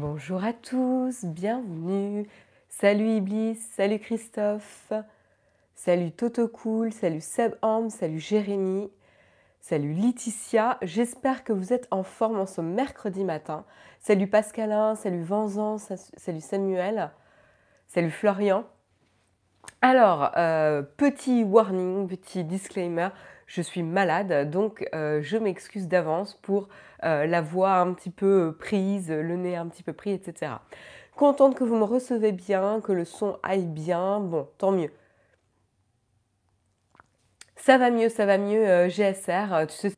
Bonjour à tous, bienvenue. Salut Iblis, salut Christophe, salut Toto Cool, salut Seb Ham, salut Jérémy, salut Laetitia. J'espère que vous êtes en forme en ce mercredi matin. Salut Pascalin, salut Vanzan, salut Samuel, salut Florian. Alors, euh, petit warning, petit disclaimer, je suis malade, donc euh, je m'excuse d'avance pour euh, la voix un petit peu prise, le nez un petit peu pris, etc. Contente que vous me recevez bien, que le son aille bien, bon, tant mieux. Ça va mieux, ça va mieux, euh, GSR, tu sais.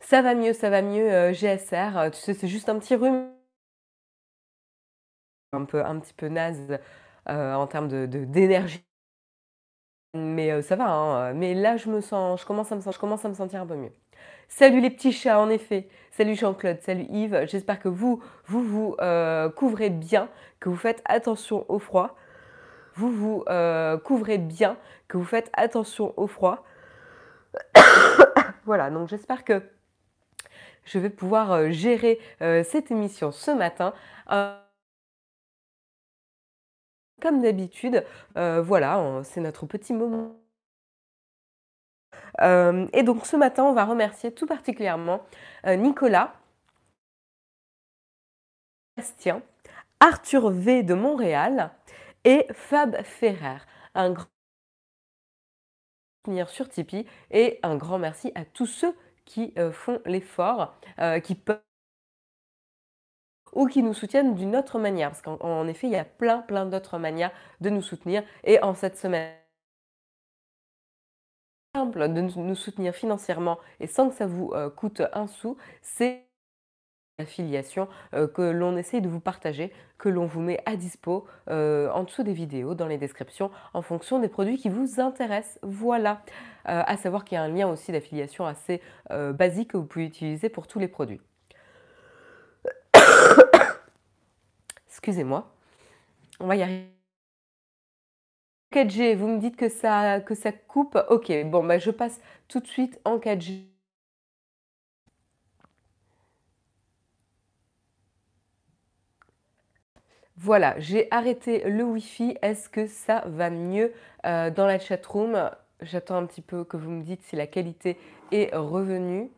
Ça va mieux, ça va mieux, GSR, tu sais, c'est juste un petit rhume. Un, peu, un petit peu naze en termes d'énergie. De, mais euh, ça va, hein. mais là je me sens, je commence, à me, je commence à me sentir un peu mieux. Salut les petits chats, en effet. Salut Jean-Claude, salut Yves. J'espère que vous, vous vous euh, couvrez bien, que vous faites attention au froid. Vous vous euh, couvrez bien, que vous faites attention au froid. voilà, donc j'espère que je vais pouvoir gérer cette émission ce matin comme d'habitude, euh, voilà, c'est notre petit moment. Euh, et donc ce matin, on va remercier tout particulièrement euh, Nicolas, Bastien, Arthur V de Montréal et Fab Ferrer. Un grand sur Tipeee et un grand merci à tous ceux qui font l'effort, qui peuvent ou qui nous soutiennent d'une autre manière. Parce qu'en effet, il y a plein, plein d'autres manières de nous soutenir. Et en cette semaine, simple de nous soutenir financièrement et sans que ça vous euh, coûte un sou, c'est l'affiliation euh, que l'on essaye de vous partager, que l'on vous met à dispo euh, en dessous des vidéos, dans les descriptions, en fonction des produits qui vous intéressent. Voilà. à savoir qu'il y a un lien aussi d'affiliation assez basique que vous pouvez utiliser pour tous les produits. Excusez-moi. On va y arriver. 4G, vous me dites que ça, coupe. Ok, bon, bah, je passe tout de suite en 4G. Voilà, j'ai arrêté le Wi-Fi. Est-ce que ça va mieux euh, dans la chatroom? J'attends un petit peu que vous me dites si la qualité est revenue.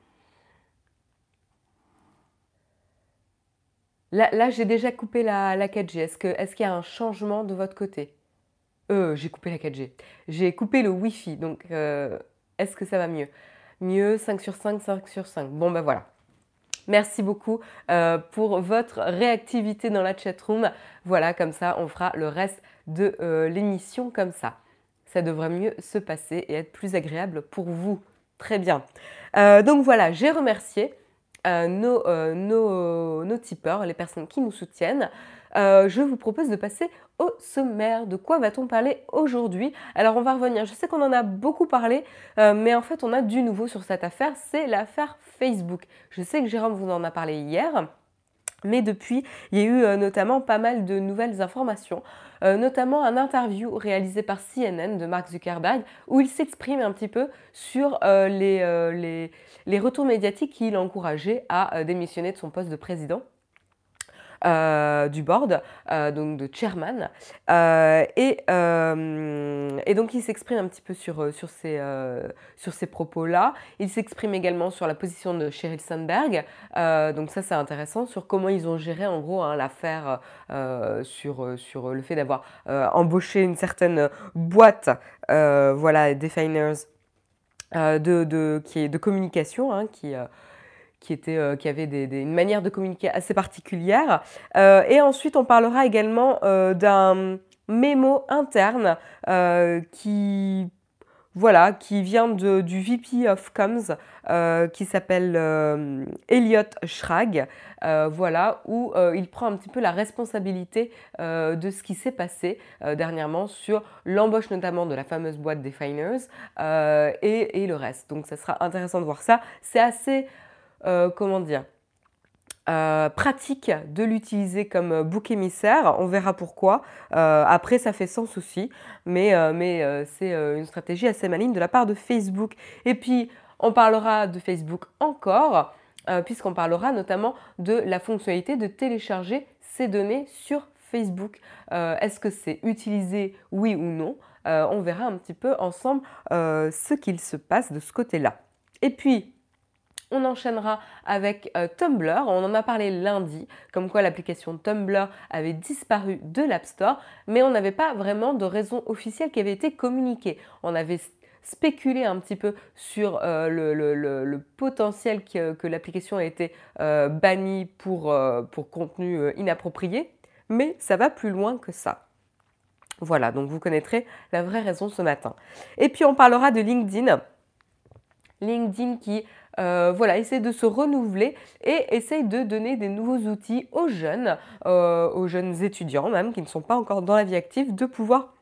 Là, j'ai déjà coupé la, 4G. Est-ce qu'il y a un changement de votre côté? Euh, j'ai coupé la 4G. J'ai coupé le Wi-Fi. Donc, euh, est-ce que ça va mieux? Mieux, 5 sur 5, 5 sur 5. Bon, ben voilà. Merci beaucoup euh, pour votre réactivité dans la chatroom. Voilà, comme ça, on fera le reste de euh, l'émission comme ça. Ça devrait mieux se passer et être plus agréable pour vous. Très bien. donc voilà, j'ai remercié euh, nos, euh, nos, nos, tipeurs, les personnes qui nous soutiennent, euh, je vous propose de passer au sommaire. De quoi va-t-on parler aujourd'hui? Alors on va revenir, je sais qu'on en a beaucoup parlé, mais en fait on a du nouveau sur cette affaire, c'est l'affaire Facebook. Je sais que Jérôme vous en a parlé hier. Mais depuis, il y a eu notamment pas mal de nouvelles informations, notamment un interview réalisé par CNN de Mark Zuckerberg où il s'exprime un petit peu sur les, les, retours médiatiques qui encouragé à euh, démissionner de son poste de président. Euh, du board, euh, donc de chairman. et, et, donc il s'exprime un petit peu sur, ces, propos-là. Il s'exprime également sur la position de Sheryl Sandberg. donc ça c'est intéressant, sur comment ils ont géré en gros hein, l'affaire sur, le fait d'avoir embauché une certaine boîte, voilà, Definers euh, de, qui est de communication, hein, qui, euh, euh, qui avait des, une manière de communiquer assez particulière. et ensuite, on parlera également d'un mémo interne qui voilà, qui vient de, du VP of Comms, euh, qui s'appelle euh, Elliot Schrag, euh, voilà, où il prend un petit peu la responsabilité de ce qui s'est passé dernièrement sur l'embauche notamment de la fameuse boîte Definers et, et, le reste. Donc ça sera intéressant de voir ça. C'est assez, comment dire, euh, pratique de l'utiliser comme euh, bouc émissaire. On verra pourquoi. Euh, après, ça fait sens aussi, mais, mais c'est une stratégie assez maligne de la part de Facebook. Et puis, on parlera de Facebook encore. puisqu'on parlera notamment de la fonctionnalité de télécharger ces données sur Facebook. Est-ce que c'est utilisé, oui ou non? On verra un petit peu ensemble ce qu'il se passe de ce côté-là. Et puis, on enchaînera avec euh, Tumblr. On en a parlé lundi, comme quoi l'application Tumblr avait disparu de l'App Store, mais on n'avait pas vraiment de raison officielle qui avait été communiquée. On avait spéculé un petit peu sur euh, le, potentiel que, l'application ait été euh, bannie pour, pour contenu inapproprié, mais ça va plus loin que ça. Voilà, donc vous connaîtrez la vraie raison ce matin. Et puis on parlera de LinkedIn. LinkedIn qui euh, voilà, essaie de se renouveler et essaye de donner des nouveaux outils aux jeunes, euh, aux jeunes étudiants même, qui ne sont pas encore dans la vie active, de pouvoir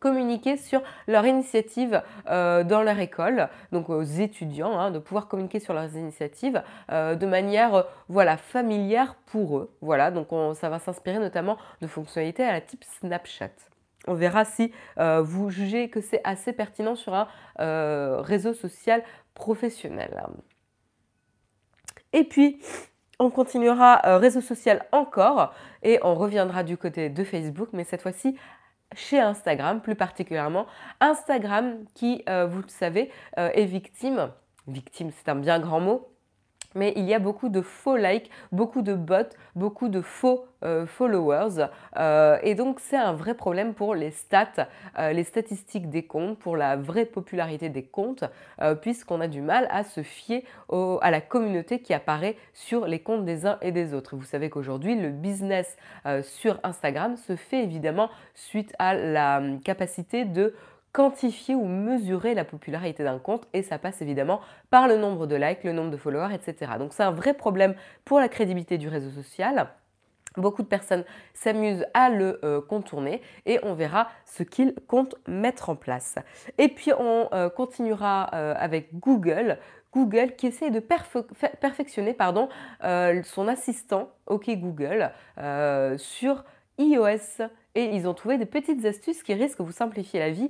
communiquer sur leur initiative euh, dans leur école, donc aux étudiants, hein, de pouvoir communiquer sur leurs initiatives de manière voilà familière pour eux. Voilà, donc ça va s'inspirer notamment de fonctionnalités à la type Snapchat. On verra si vous jugez que c'est assez pertinent sur un réseau social professionnel. Et puis, on continuera euh, réseau social encore et on reviendra du côté de Facebook, mais cette fois-ci chez Instagram plus particulièrement. Instagram qui, euh, vous le savez, euh, est victime, victime c'est un bien grand mot, mais il y a beaucoup de faux likes, beaucoup de bots, beaucoup de faux euh, followers. Euh, et donc c'est un vrai problème pour les stats, euh, les statistiques des comptes, pour la vraie popularité des comptes, puisqu'on a du mal à se fier à la communauté qui apparaît sur les comptes des uns et des autres. vous savez qu'aujourd'hui, le business sur Instagram se fait évidemment suite à la hum, capacité de quantifier ou mesurer la popularité d'un compte et ça passe évidemment par le nombre de likes, le nombre de followers, etc. Donc c'est un vrai problème pour la crédibilité du réseau social. Beaucoup de personnes s'amusent à le euh, contourner et on verra ce qu'ils comptent mettre en place. Et puis on euh, continuera euh, avec Google. Google qui essaie de perfectionner son assistant OK Google sur iOS et ils ont trouvé des petites astuces qui risquent de vous simplifier la vie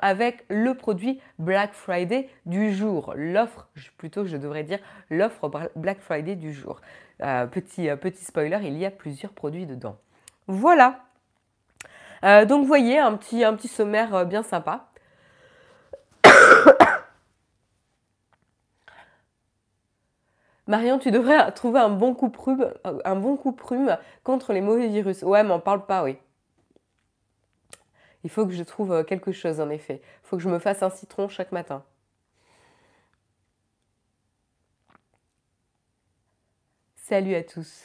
avec le produit Black Friday du jour. L'offre, plutôt je devrais dire l'offre Black Friday du jour. Euh, petit, euh, petit spoiler, il y a plusieurs produits dedans. Voilà. Euh, donc vous voyez, un petit, sommaire bien sympa. Marion, tu devrais trouver un bon coup prume, un contre les mauvais virus. Ouais, on parle pas, oui. Il faut que je trouve euh, quelque chose, en effet. Il faut que je me fasse un citron chaque matin. Salut à tous.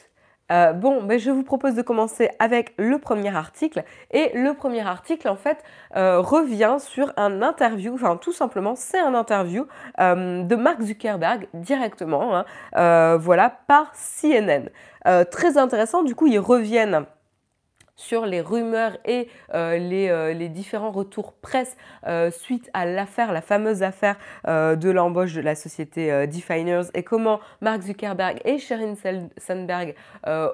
Euh, bon, ben je vous propose de commencer avec le premier article. Et le premier article, en fait, euh, revient sur un interview, enfin tout simplement, c'est un interview de Mark Zuckerberg directement, hein, voilà, par CNN. très intéressant, du coup, ils reviennent sur les rumeurs et euh, euh, les, différents retours presse euh, suite à l'affaire, la fameuse affaire de l'embauche de la société Definers et comment Mark Zuckerberg et Sheryl Sandberg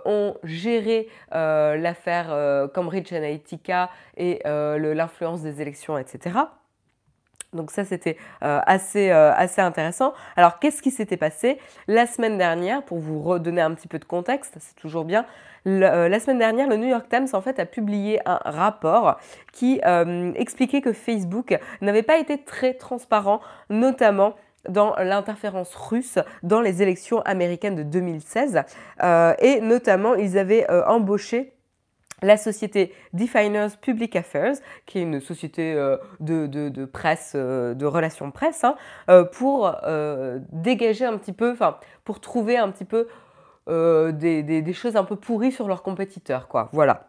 ont géré l'affaire Cambridge Analytica et l'influence des élections, etc. Donc ça, c'était assez, assez intéressant. Alors, qu'est-ce qui s'était passé la semaine dernière Pour vous redonner un petit peu de contexte, c'est toujours bien. Euh, la semaine dernière, le New York Times en fait a publié un rapport qui euh, expliquait que Facebook n'avait pas été très transparent, notamment dans l'interférence russe dans les élections américaines de 2016. Euh, et notamment, ils avaient embauché la société Definers Public Affairs, qui est une société de, presse, de relations presse, hein, pour dégager un petit peu, pour trouver un petit peu euh, des, choses un peu pourries sur leurs compétiteurs, quoi. Voilà.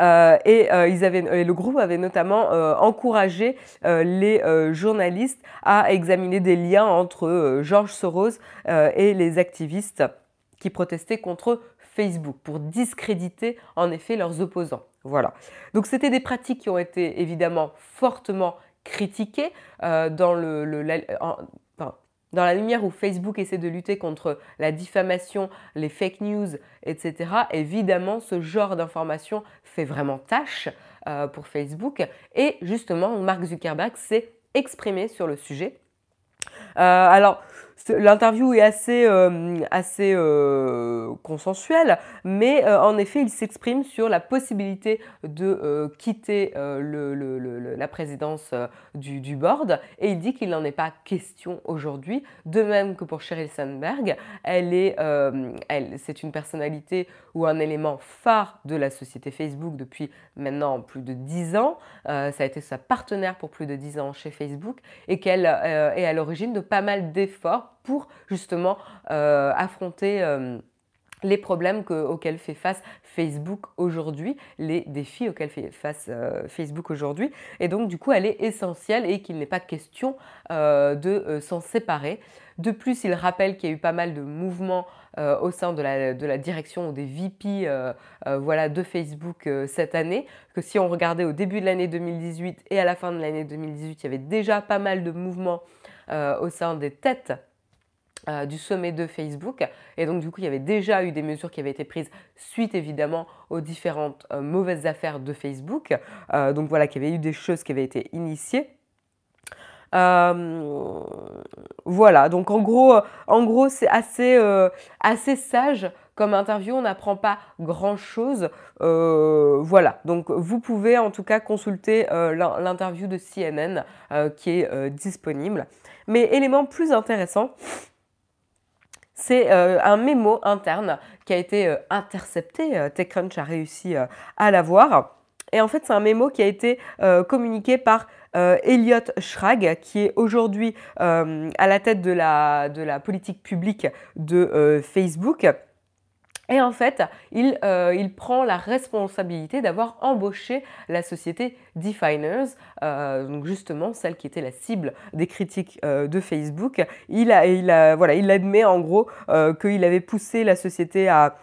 Euh, et, euh, avaient, le groupe avait notamment encouragé les journalistes à examiner des liens entre George Soros et les activistes qui protestaient contre Facebook pour discréditer en effet leurs opposants. Voilà. Donc c'était des pratiques qui ont été évidemment fortement critiquées dans le, dans la lumière où Facebook essaie de lutter contre la diffamation, les fake news, etc., évidemment, ce genre d'information fait vraiment tâche euh, pour Facebook. Et justement, Mark Zuckerberg s'est exprimé sur le sujet. alors, L'interview est assez, euh, euh, consensuelle, mais euh, en effet, il s'exprime sur la possibilité de quitter la présidence du, board et il dit qu'il n'en est pas question aujourd'hui. De même que pour Sheryl Sandberg, elle est, c'est une personnalité ou un élément phare de la société Facebook depuis maintenant plus de 10 ans. ça a été sa partenaire pour plus de 10 ans chez Facebook et qu'elle est à l'origine de pas mal d'efforts pour justement euh, affronter euh, les problèmes auxquels fait face Facebook aujourd'hui, les défis auxquels fait face euh, Facebook aujourd'hui. Et donc, du coup, elle est essentielle et qu'il n'est pas question de s'en séparer. De plus, il rappelle qu'il y a eu pas mal de mouvements au sein de la, de la, direction des VP de Facebook cette année, que si on regardait au début de l'année 2018 et à la fin de l'année 2018, il y avait déjà pas mal de mouvements au sein des têtes euh, du sommet de Facebook. Et donc, du coup, il y avait déjà eu des mesures qui avaient été prises suite, évidemment, aux différentes euh, mauvaises affaires de Facebook. Euh, donc, voilà, qu'il y avait eu des choses qui avaient été initiées. voilà, donc en gros, en gros c'est assez, assez sage comme interview, on n'apprend pas grand-chose. voilà, donc vous pouvez en tout cas consulter l'interview de CNN qui est disponible. Mais élément plus intéressant, c'est euh, un mémo interne qui a été euh, intercepté. Euh, TechCrunch a réussi à l'avoir. Et en fait, c'est un mémo qui a été communiqué par Elliot Schrag, qui est aujourd'hui à la tête de la, de la politique publique de Facebook. Et en fait, il, euh, il, prend la responsabilité d'avoir embauché la société Definers, euh, donc justement celle qui était la cible des critiques euh, de Facebook. Il, a, il, a, voilà, il admet en gros qu'il avait poussé la société à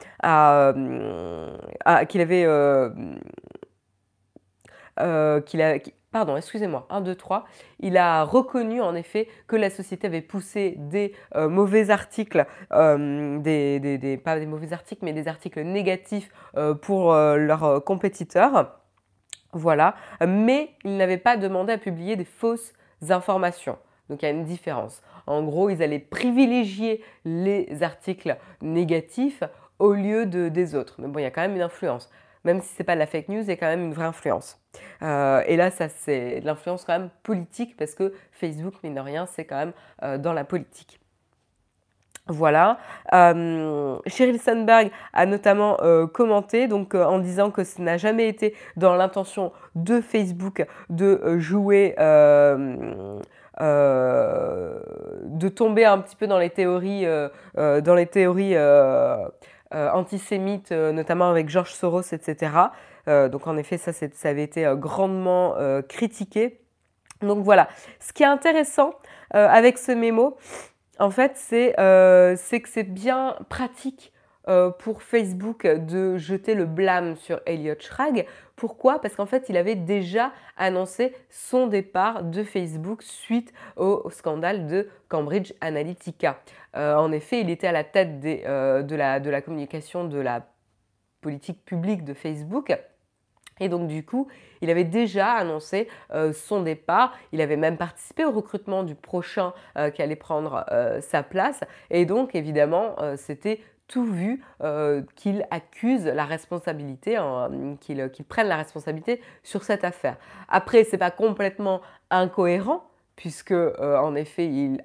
qu'il avait qu'il a, pardon, excusez-moi, 1, 2, 3, il a reconnu en effet que la société avait poussé des euh, mauvais articles, euh, pas des mauvais articles, mais des articles négatifs euh, pour leurs compétiteurs. Voilà, mais il n'avait pas demandé à publier des fausses informations. Donc il y a une différence. En gros, ils allaient privilégier les articles négatifs au lieu de, des autres. Mais bon, il y a quand même une influence même si ce n'est pas de la fake news, il quand même une vraie influence. Euh, et là, ça c'est de l'influence quand même politique parce que Facebook, mine de rien, c'est quand même euh, dans la politique. Voilà. Euh, Sheryl Sandberg a notamment commenté donc en disant que ce n'a jamais été dans l'intention de Facebook de jouer, de tomber un petit peu dans les théories, dans les théories euh, antisémites, euh, notamment avec George Soros, etc. Euh, donc en effet, ça, ça avait été grandement critiqué. Donc voilà, ce qui est intéressant avec ce mémo, en fait, c'est que c'est bien pratique pour Facebook de jeter le blâme sur Elliot Schrag. Pourquoi? Parce qu'en fait, il avait déjà annoncé son départ de Facebook suite au scandale de Cambridge Analytica. Euh, en effet, il était à la tête euh, de, la, communication de la politique publique de Facebook. Et donc du coup, il avait déjà annoncé euh, son départ. Il avait même participé au recrutement du prochain qui allait prendre sa place. Et donc évidemment, c'était tout vu qu'il accuse la responsabilité, hein, qu'il prenne la responsabilité sur cette affaire. Après, c'est pas complètement incohérent puisque en effet, il,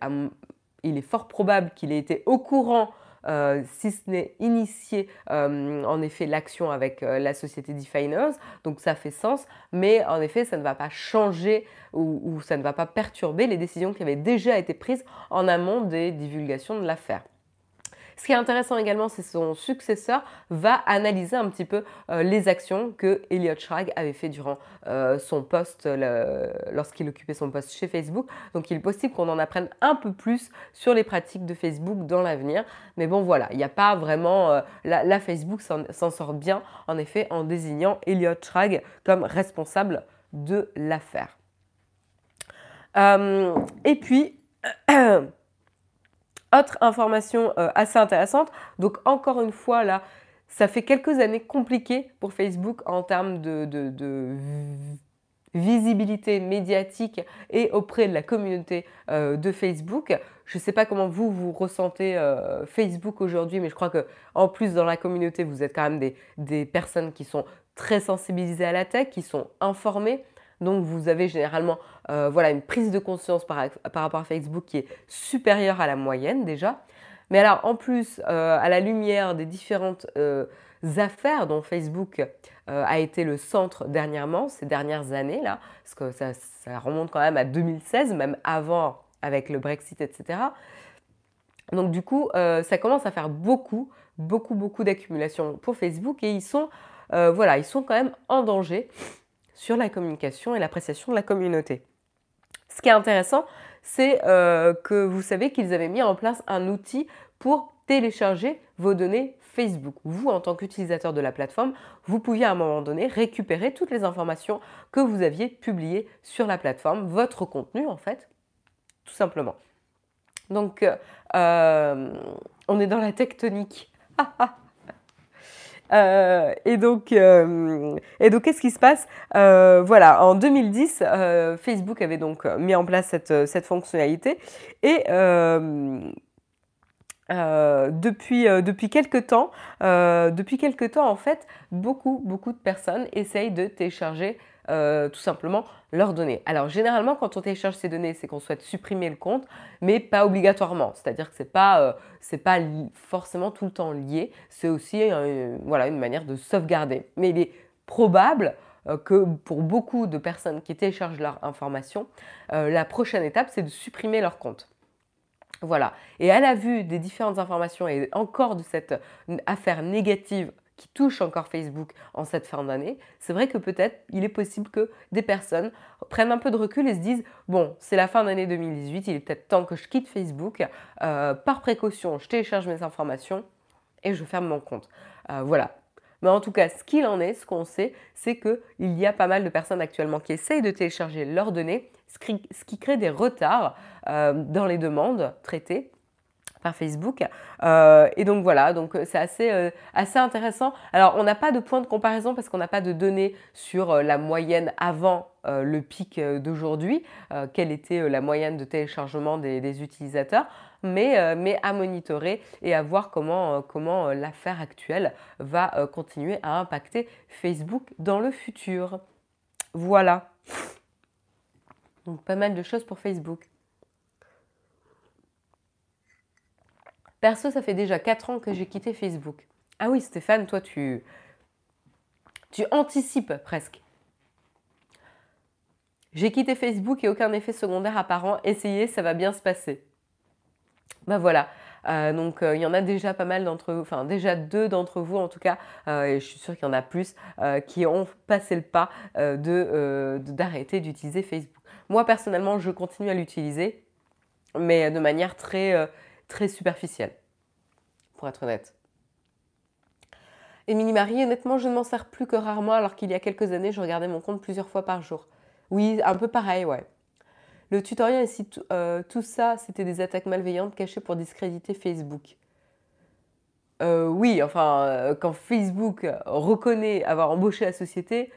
est fort probable qu'il ait été au courant euh, si ce n'est initié euh, en effet l'action avec euh, la société Definers. Donc ça fait sens, mais en effet ça ne va pas changer ou ça ne va pas perturber les décisions qui avaient déjà été prises en amont des divulgations de l'affaire. Ce qui est intéressant également, c'est son successeur va analyser un petit peu euh, les actions que Elliot Schrag avait fait durant euh, son poste lorsqu'il occupait son poste chez Facebook. Donc il est possible qu'on en apprenne un peu plus sur les pratiques de Facebook dans l'avenir. Mais bon voilà, il n'y a pas vraiment... Euh, la, Facebook s'en sort bien en effet en désignant Elliot Schrag comme responsable de l'affaire. et puis... Autre information euh, assez intéressante, donc encore une fois là, ça fait quelques années compliquées pour Facebook en termes de, visibilité médiatique et auprès de la communauté de Facebook. Je ne sais pas comment vous, vous ressentez Facebook aujourd'hui, mais je crois que en plus dans la communauté, vous êtes quand même des personnes qui sont très sensibilisées à la tech, qui sont informées. Donc vous avez généralement euh, voilà, une prise de conscience par, rapport à Facebook qui est supérieure à la moyenne déjà. Mais alors en plus, euh, à la lumière des différentes euh, affaires dont Facebook a été le centre dernièrement, ces dernières années là, parce que ça, ça, remonte quand même à 2016, même avant avec le Brexit, etc. Donc du coup, ça commence à faire beaucoup, beaucoup, beaucoup d'accumulation pour Facebook et ils sont, voilà, ils sont quand même en danger sur la communication et l'appréciation de la communauté. Ce qui est intéressant, c'est euh, que vous savez qu'ils avaient mis en place un outil pour télécharger vos données Facebook. Vous, en tant qu'utilisateur de la plateforme, vous pouviez à un moment donné récupérer toutes les informations que vous aviez publiées sur la plateforme, votre contenu en fait, tout simplement. Donc, euh, on est dans la tectonique. Euh, et donc, euh, et donc qu'est-ce qui se passe euh, Voilà, en 2010, Facebook avait donc mis en place cette, cette fonctionnalité. Et depuis, depuis quelques temps, depuis quelques temps, en fait, beaucoup, beaucoup de personnes essayent de télécharger euh, tout simplement leurs données. Alors généralement quand on télécharge ces données, c'est qu'on souhaite supprimer le compte, mais pas obligatoirement. C'est-à-dire que c'est pas euh, pas forcément tout le temps lié. C'est aussi euh, voilà une manière de sauvegarder. Mais il est probable que pour beaucoup de personnes qui téléchargent leur information, la prochaine étape c'est de supprimer leur compte. Voilà. Et à la vue des différentes informations et encore de cette affaire négative qui touche encore Facebook en cette fin d'année, c'est vrai que peut-être il est possible que des personnes prennent un peu de recul et se disent bon, c'est la fin d'année 2018, il est peut-être temps que je quitte Facebook. Euh, par précaution, je télécharge mes informations et je ferme mon compte. Euh, voilà. Mais en tout cas, ce qu'il en est, ce qu'on sait, c'est qu'il y a pas mal de personnes actuellement qui essayent de télécharger leurs données, ce qui crée des retards euh, dans les demandes traitées Facebook. Euh, et donc voilà, donc euh, c'est assez, assez intéressant. Alors on n'a pas de point de comparaison parce qu'on n'a pas de données sur la moyenne avant le pic d'aujourd'hui, quelle était la moyenne de téléchargement des, utilisateurs, mais, mais, à monitorer et à voir comment, comment l'affaire actuelle va continuer à impacter Facebook dans le futur. Voilà. Donc pas mal de choses pour Facebook. Perso, ça fait déjà 4 ans que j'ai quitté Facebook. Ah oui, Stéphane, toi, tu, tu anticipes presque. J'ai quitté Facebook et aucun effet secondaire apparent. Essayez, ça va bien se passer. Ben voilà. Euh, donc euh, il y en a déjà pas mal d'entre vous, enfin déjà deux d'entre vous en tout cas, euh, et je suis sûre qu'il y en a plus, qui ont passé le pas d'arrêter d'utiliser Facebook. Moi personnellement, je continue à l'utiliser, mais de manière très très superficielle, pour être honnête. Émilie Marie, honnêtement, je ne m'en sers plus que rarement, alors qu'il y a quelques années, je regardais mon compte plusieurs fois par jour. Oui, un peu pareil, ouais. Le tutoriel ici, euh, tout ça, c'était des attaques malveillantes cachées pour discréditer Facebook. Euh, oui, enfin, euh, quand Facebook reconnaît avoir embauché la société,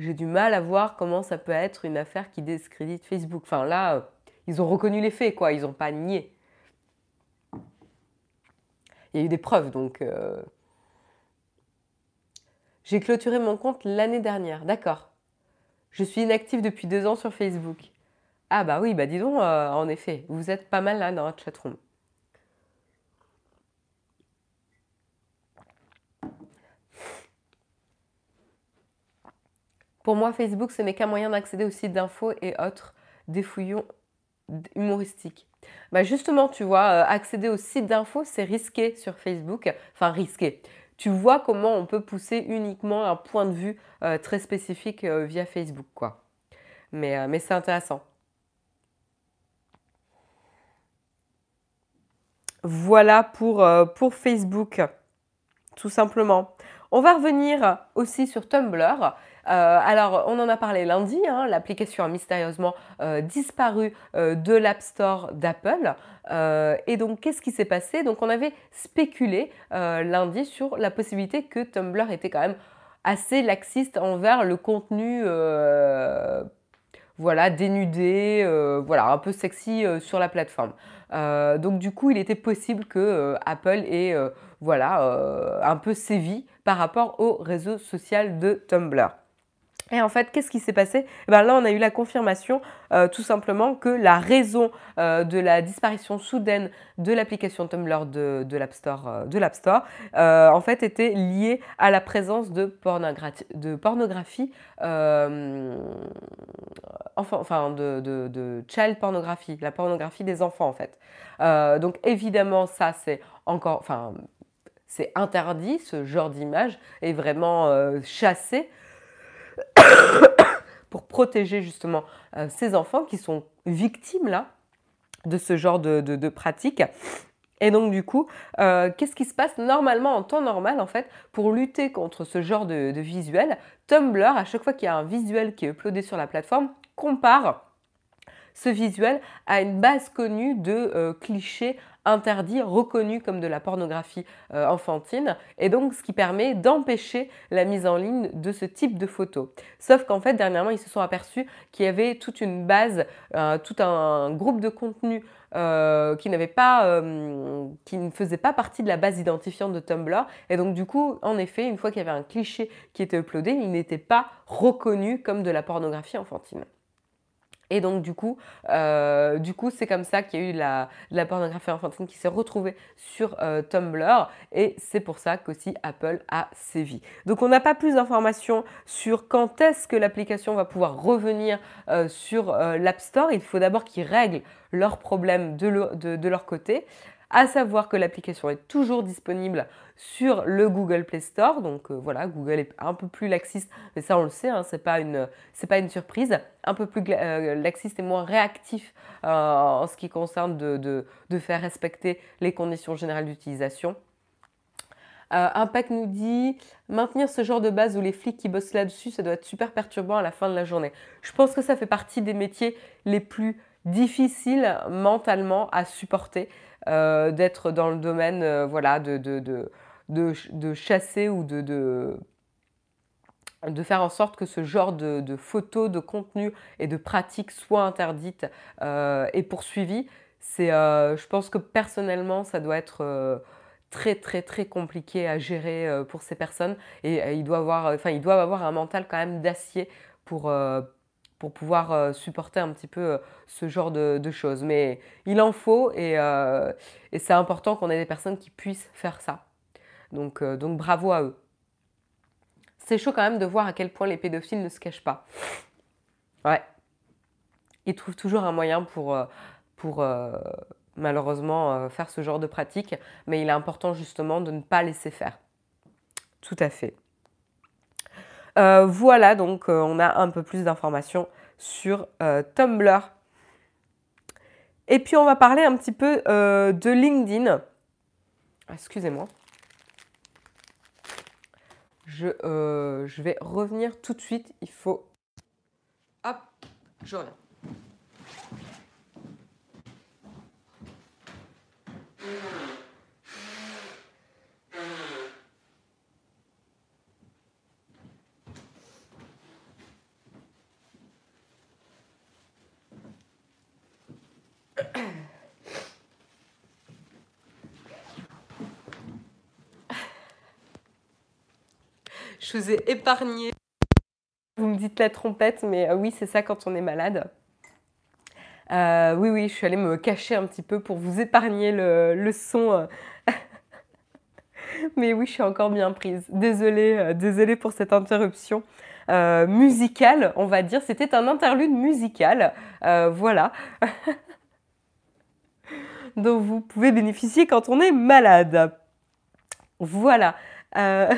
j'ai du mal à voir comment ça peut être une affaire qui discrédite Facebook. Enfin là, ils ont reconnu les faits, quoi, ils n'ont pas nié il y a eu des preuves. Donc, euh. j'ai clôturé mon compte l'année dernière. D'accord. Je suis inactive depuis deux ans sur Facebook. Ah bah oui, bah dis donc, euh, en effet, vous êtes pas mal là dans votre chatroom. Pour moi, Facebook, ce n'est qu'un moyen d'accéder aux sites d'infos et autres défouillons humoristiques. Bah justement, tu vois, euh, accéder au site d'infos, c'est risqué sur Facebook. Enfin, risqué. Tu vois comment on peut pousser uniquement un point de vue euh, très spécifique euh, via Facebook, quoi. Mais, mais c'est intéressant. Voilà pour, pour Facebook, tout simplement. On va revenir aussi sur Tumblr. Euh, alors, on en a parlé lundi, hein, l'application a mystérieusement euh, disparu euh, de l'App Store d'Apple. et donc, qu'est-ce qui s'est passé? Donc, on avait spéculé lundi sur la possibilité que Tumblr était quand même assez laxiste envers le contenu voilà, dénudé, voilà, un peu sexy sur la plateforme. donc du coup, il était possible que Apple ait voilà, un peu sévi par rapport au réseau social de Tumblr. Et en fait, qu'est-ce qui s'est passé? Eh ben Là, on a eu la confirmation euh, tout simplement que la raison euh, de la disparition soudaine de l'application Tumblr de, de l'App Store, euh, de en fait, était liée à la présence de, de pornographie, enfin, de, de, child pornographie, la pornographie des enfants en fait. donc évidemment, ça c'est encore, enfin, c'est interdit, ce genre d'image est vraiment chassé pour protéger justement euh, ces enfants qui sont victimes là de ce genre de, de, pratiques. Et donc du coup, euh, qu'est-ce qui se passe normalement en temps normal en fait pour lutter contre ce genre de, de visuel? Tumblr, à chaque fois qu'il y a un visuel qui est uploadé sur la plateforme, compare ce visuel à une base connue de euh, clichés interdits, reconnus comme de la pornographie euh, enfantine, et donc ce qui permet d'empêcher la mise en ligne de ce type de photos. Sauf qu'en fait, dernièrement, ils se sont aperçus qu'il y avait toute une base, euh, tout un groupe de contenu qui n'avait pas, qui ne faisait pas partie de la base identifiante de Tumblr. Et donc du coup, en effet, une fois qu'il y avait un cliché qui était uploadé, il n'était pas reconnu comme de la pornographie enfantine. Et donc du coup, euh, du coup, c'est comme ça qu'il y a eu la, la pornographie enfantine qui s'est retrouvée sur euh, Tumblr, et c'est pour ça qu'aussi Apple a sévi. Donc on n'a pas plus d'informations sur quand est-ce que l'application va pouvoir revenir euh, sur l'App Store. Il faut d'abord qu'ils règlent leurs problèmes de leur côté à savoir que l'application est toujours disponible sur le Google Play Store. Donc euh, voilà, Google est un peu plus laxiste, mais ça on le sait, hein, c'est pas une pas une surprise. Un peu plus euh, laxiste et moins réactif euh, en ce qui concerne de, faire respecter les conditions générales d'utilisation. Impact nous dit maintenir ce genre de base où les flics qui bossent là-dessus, ça doit être super perturbant à la fin de la journée. Je pense que ça fait partie des métiers les plus difficiles mentalement à supporter. Euh, d'être dans le domaine euh, voilà, de, de, de, chasser ou de, de, faire en sorte que ce genre de, photos, de contenu et de pratiques soient interdites euh, et poursuivies. Je pense que personnellement, ça doit être très très très compliqué à gérer pour ces personnes et il doit avoir, enfin, ils doivent avoir un mental quand même d'acier pour pour pouvoir euh, supporter un petit peu euh, ce genre de, choses. Mais il en faut euh, et, c'est important qu'on ait des personnes qui puissent faire ça. Donc, donc bravo à eux. C'est chaud quand même de voir à quel point les pédophiles ne se cachent pas. Ouais. Ils trouvent toujours un moyen pour, pour malheureusement faire ce genre de pratique, mais il est important justement de ne pas laisser faire. Tout à fait. Euh, voilà, donc euh, on a un peu plus d'informations sur euh, Tumblr. Et puis on va parler un petit peu de LinkedIn. Excusez-moi. Je, je vais revenir tout de suite. Il faut... Hop, je reviens. Je vous ai épargné. Vous me dites la trompette, mais euh, oui, c'est ça quand on est malade. Euh, oui, oui, je suis allée me cacher un petit peu pour vous épargner le, son. Euh. mais oui, je suis encore bien prise. Désolée, désolée pour cette interruption. musicale, on va dire. C'était un interlude musical. voilà. dont vous pouvez bénéficier quand on est malade. Voilà.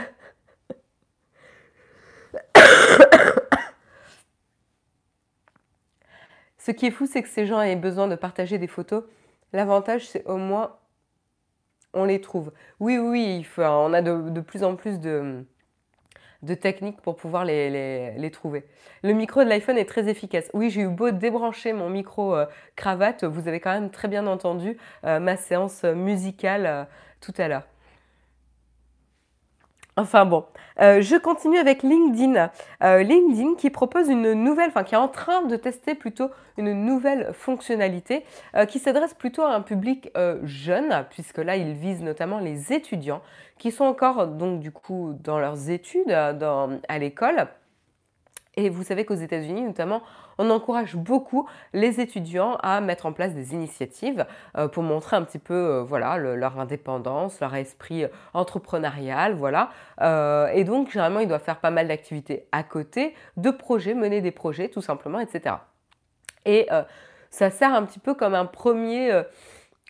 Ce qui est fou, c'est que ces gens aient besoin de partager des photos. L'avantage, c'est au moins, on les trouve. Oui, oui, on a de, plus en plus de, techniques pour pouvoir les, trouver. Le micro de l'iPhone est très efficace. Oui, j'ai eu beau débrancher mon micro euh, cravate, vous avez quand même très bien entendu euh, ma séance musicale euh, tout à l'heure. Enfin bon, euh, je continue avec LinkedIn. Euh, LinkedIn qui propose une nouvelle, enfin qui est en train de tester plutôt une nouvelle fonctionnalité euh, qui s'adresse plutôt à un public jeune, puisque là il vise notamment les étudiants qui sont encore donc du coup dans leurs études à l'école et vous savez qu'aux États-Unis, notamment, on encourage beaucoup les étudiants à mettre en place des initiatives euh, pour montrer un petit peu euh, voilà, leur indépendance, leur esprit euh, entrepreneurial. Voilà. et donc, généralement, ils doivent faire pas mal d'activités à côté, de projets, mener des projets, tout simplement, etc. Et ça sert un petit peu comme un premier,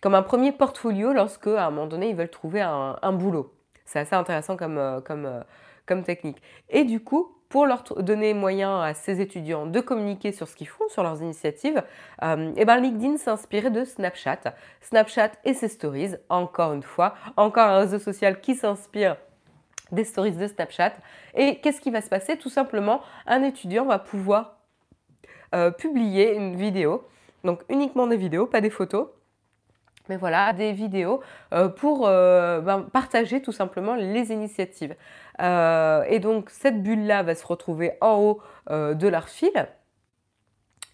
comme un premier portfolio lorsque, à un moment donné, ils veulent trouver un, boulot. C'est assez intéressant comme technique. Et du coup, pour leur donner moyen à ces étudiants de communiquer sur ce qu'ils font, sur leurs initiatives, euh, et ben LinkedIn inspiré de Snapchat. Snapchat et ses stories, encore une fois, encore un réseau social qui s'inspire des stories de Snapchat. Et qu'est-ce qui va se passer? Tout simplement, un étudiant va pouvoir euh, publier une vidéo, donc uniquement des vidéos, pas des photos, mais voilà, des vidéos euh, pour ben, partager tout simplement les initiatives. Euh, et donc cette bulle-là va se retrouver en haut de leur fil.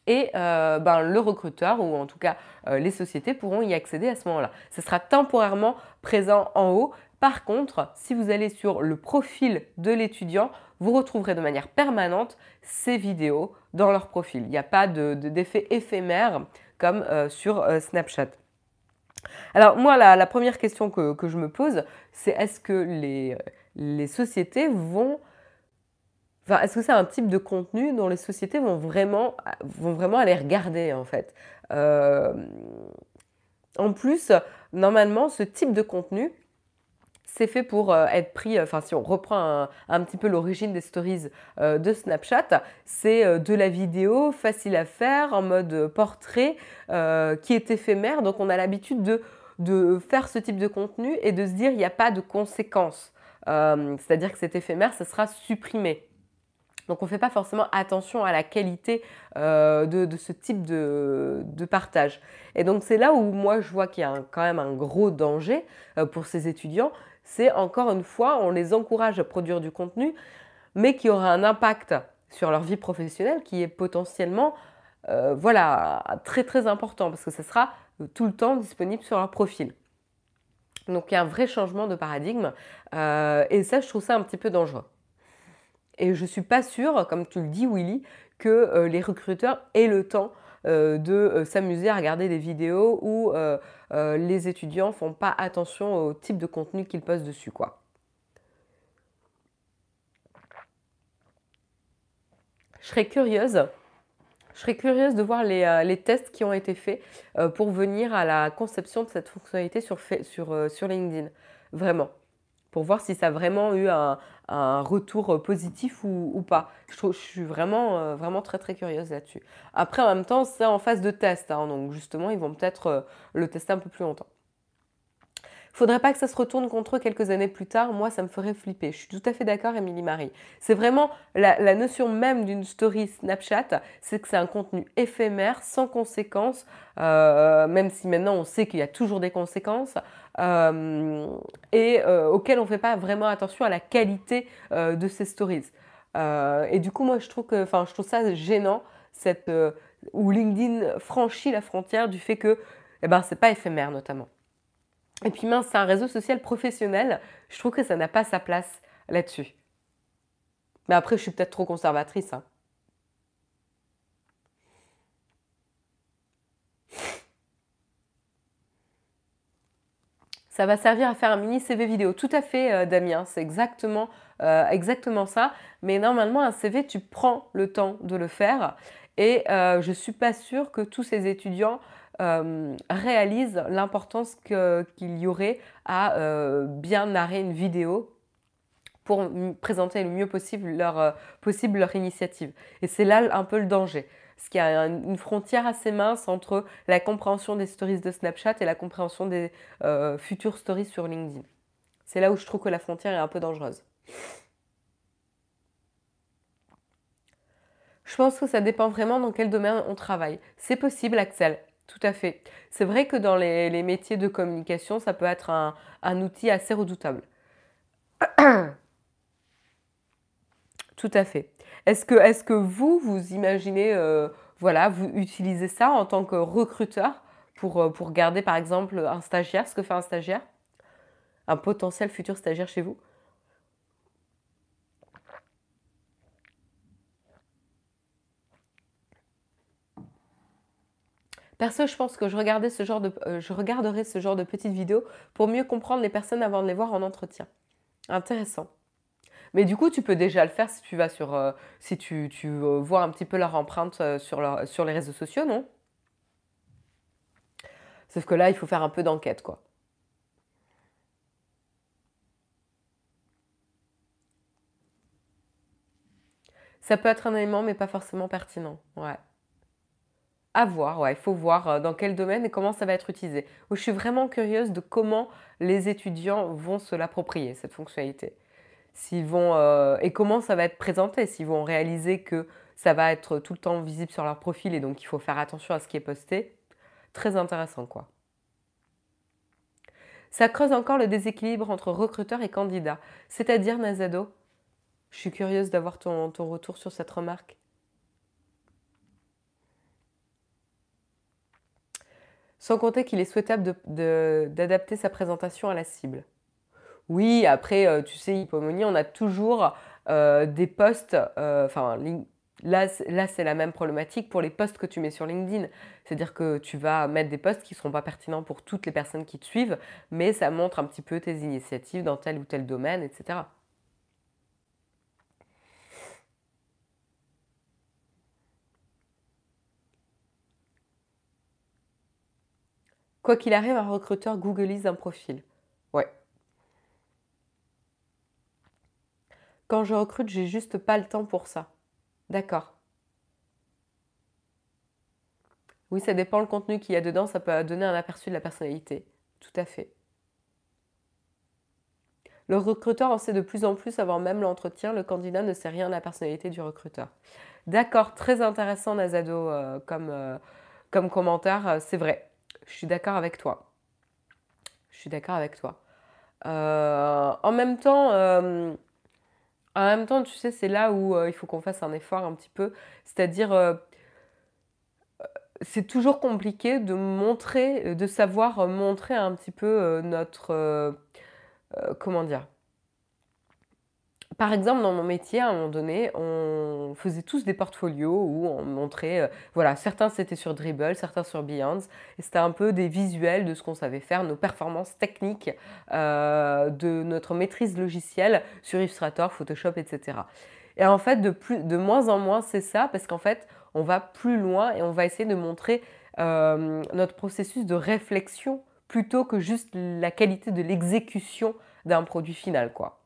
Et ben, le recruteur, ou en tout cas les sociétés, pourront y accéder à ce moment-là. Ce sera temporairement présent en haut. Par contre, si vous allez sur le profil de l'étudiant, vous retrouverez de manière permanente ces vidéos dans leur profil. Il n'y a pas d'effet éphémère comme sur Snapchat. Alors moi, la, première question que, je me pose, c'est est-ce que les, sociétés vont... Enfin, est-ce que c'est un type de contenu dont les sociétés vont vraiment, aller regarder en fait? Euh, En plus, normalement, ce type de contenu, c'est fait pour euh, être pris, euh, enfin si on reprend un, petit peu l'origine des stories de Snapchat, c'est de la vidéo facile à faire en mode portrait qui est éphémère. Donc on a l'habitude de, de, faire ce type de contenu et de se dire il n'y a pas de conséquences. C'est-à-dire que cet éphémère, ça sera supprimé. Donc on ne fait pas forcément attention à la qualité de, ce type de, partage. Et donc c'est là où moi je vois qu'il y a quand même un gros danger pour ces étudiants, c'est encore une fois, on les encourage à produire du contenu, mais qui aura un impact sur leur vie professionnelle qui est potentiellement euh, voilà, très très important parce que ce sera tout le temps disponible sur leur profil. Donc il y a un vrai changement de paradigme euh, et ça je trouve ça un petit peu dangereux. Et je ne suis pas sûre, comme tu le dis Willy, que euh, les recruteurs aient le temps euh, de s'amuser à regarder des vidéos où les étudiants font pas attention au type de contenu qu'ils postent dessus. Quoi. Je serais curieuse je serais curieuse de voir les, tests qui ont été faits pour venir à la conception de cette fonctionnalité sur, sur, LinkedIn. Vraiment pour voir si ça a vraiment eu un, retour euh, positif ou, pas. Je, suis vraiment, euh, vraiment très très curieuse là-dessus. Après, en même temps, c'est en phase de test, hein, donc justement, ils vont peut-être euh, le tester un peu plus longtemps faudrait pas que ça se retourne contre eux quelques années plus tard. Moi, ça me ferait flipper. Je suis tout à fait d'accord, Émilie Marie. C'est vraiment la, notion même d'une story Snapchat, c'est que c'est un contenu éphémère, sans conséquences, euh, même si maintenant on sait qu'il y a toujours des conséquences, euh, et euh, auquel on ne fait pas vraiment attention à la qualité de ces stories. et du coup, moi, je trouve je trouve ça gênant, cette, où LinkedIn franchit la frontière du fait que, eh ben, pas éphémère notamment. Et puis mince, c'est un réseau social professionnel. Je trouve que ça n'a pas sa place là-dessus. Mais après, je suis peut-être trop conservatrice. Hein. Ça va servir à faire un mini CV vidéo. Tout à fait, euh, Damien. C'est exactement, euh, exactement ça. Mais normalement, un CV, tu prends le temps de le faire. Et euh, je ne suis pas sûre que tous ces étudiants euh, réalisent l'importance qu'il y aurait à euh, bien narrer une vidéo pour présenter le mieux possible leur, euh, possible leur initiative. Et c'est là un peu le danger. Parce qu'il y a une frontière assez mince entre la compréhension des stories de Snapchat et la compréhension des futures stories sur LinkedIn. C'est là où je trouve que la frontière est un peu dangereuse. Je pense que ça dépend vraiment dans quel domaine on travaille. C'est possible, Axel. Tout à fait. C'est vrai que dans les, métiers de communication, ça peut être un, outil assez redoutable. Tout à fait. Est-ce que, vous, vous imaginez, euh, voilà, vous utilisez ça en tant que recruteur pour, euh, pour garder par exemple un stagiaire, ce que fait un stagiaire, un potentiel futur stagiaire chez vous? Perso, je pense que je, ce genre de, euh, regarderai ce genre de petites vidéos pour mieux comprendre les personnes avant de les voir en entretien. Intéressant. Mais du coup, tu peux déjà le faire si tu vas sur, euh, si tu, euh, vois un petit peu leur empreinte sur, sur les réseaux sociaux, non? Sauf que là, il faut faire un peu d'enquête, quoi. Ça peut être un élément, mais pas forcément pertinent. Ouais. Voir, il faut voir euh, dans quel domaine et comment ça va être utilisé. je suis vraiment curieuse de comment les étudiants vont se l'approprier, cette fonctionnalité. S'ils vont, euh, et comment ça va être présenté, s'ils vont réaliser que ça va être tout le temps visible sur leur profil et donc il faut faire attention à ce qui est posté. Très intéressant, quoi. Ça creuse encore le déséquilibre entre recruteurs et candidats. C'est-à-dire, Nazado, je suis curieuse d'avoir ton retour sur cette remarque. Sans compter qu'il est souhaitable d'adapter sa présentation à la cible. Oui, après, euh, tu sais, Hippomonie, on a toujours euh, des posts, euh, enfin, là, là c'est la même problématique pour les posts que tu mets sur LinkedIn. C'est-à-dire que tu vas mettre des posts qui ne seront pas pertinents pour toutes les personnes qui te suivent, mais ça montre un petit peu tes initiatives dans tel ou tel domaine, etc. Quoi qu'il arrive, un recruteur googleise un profil. Ouais. Quand je recrute, j'ai juste pas le temps pour ça. D'accord. Oui, ça dépend le contenu qu'il y a dedans, ça peut donner un aperçu de la personnalité. Tout à fait. Le recruteur en sait de plus en plus avant même l'entretien. Le candidat ne sait rien de la personnalité du recruteur. D'accord, très intéressant Nazado euh, comme, euh, comme commentaire. Euh, c'est vrai. Je suis d'accord avec toi. Je suis d'accord avec toi. Euh, en même temps, euh, en même temps, tu sais, c'est là où euh, il faut qu'on fasse un effort un petit peu. C'est-à-dire, c'est toujours compliqué de montrer, de savoir montrer un petit peu notre, comment dire, par exemple, dans mon métier, à un moment donné, on faisait tous des portfolios où on montrait, euh, voilà, certains c'était sur Dribble, certains sur Beyond, et c'était un peu des visuels de ce qu'on savait faire, nos performances techniques, euh, de notre maîtrise logicielle sur Illustrator, Photoshop, etc. Et en fait, de, plus, de moins en moins, c'est ça, parce qu'en fait, on va plus loin et on va essayer de montrer euh, notre processus de réflexion plutôt que juste la qualité de l'exécution d'un produit final, quoi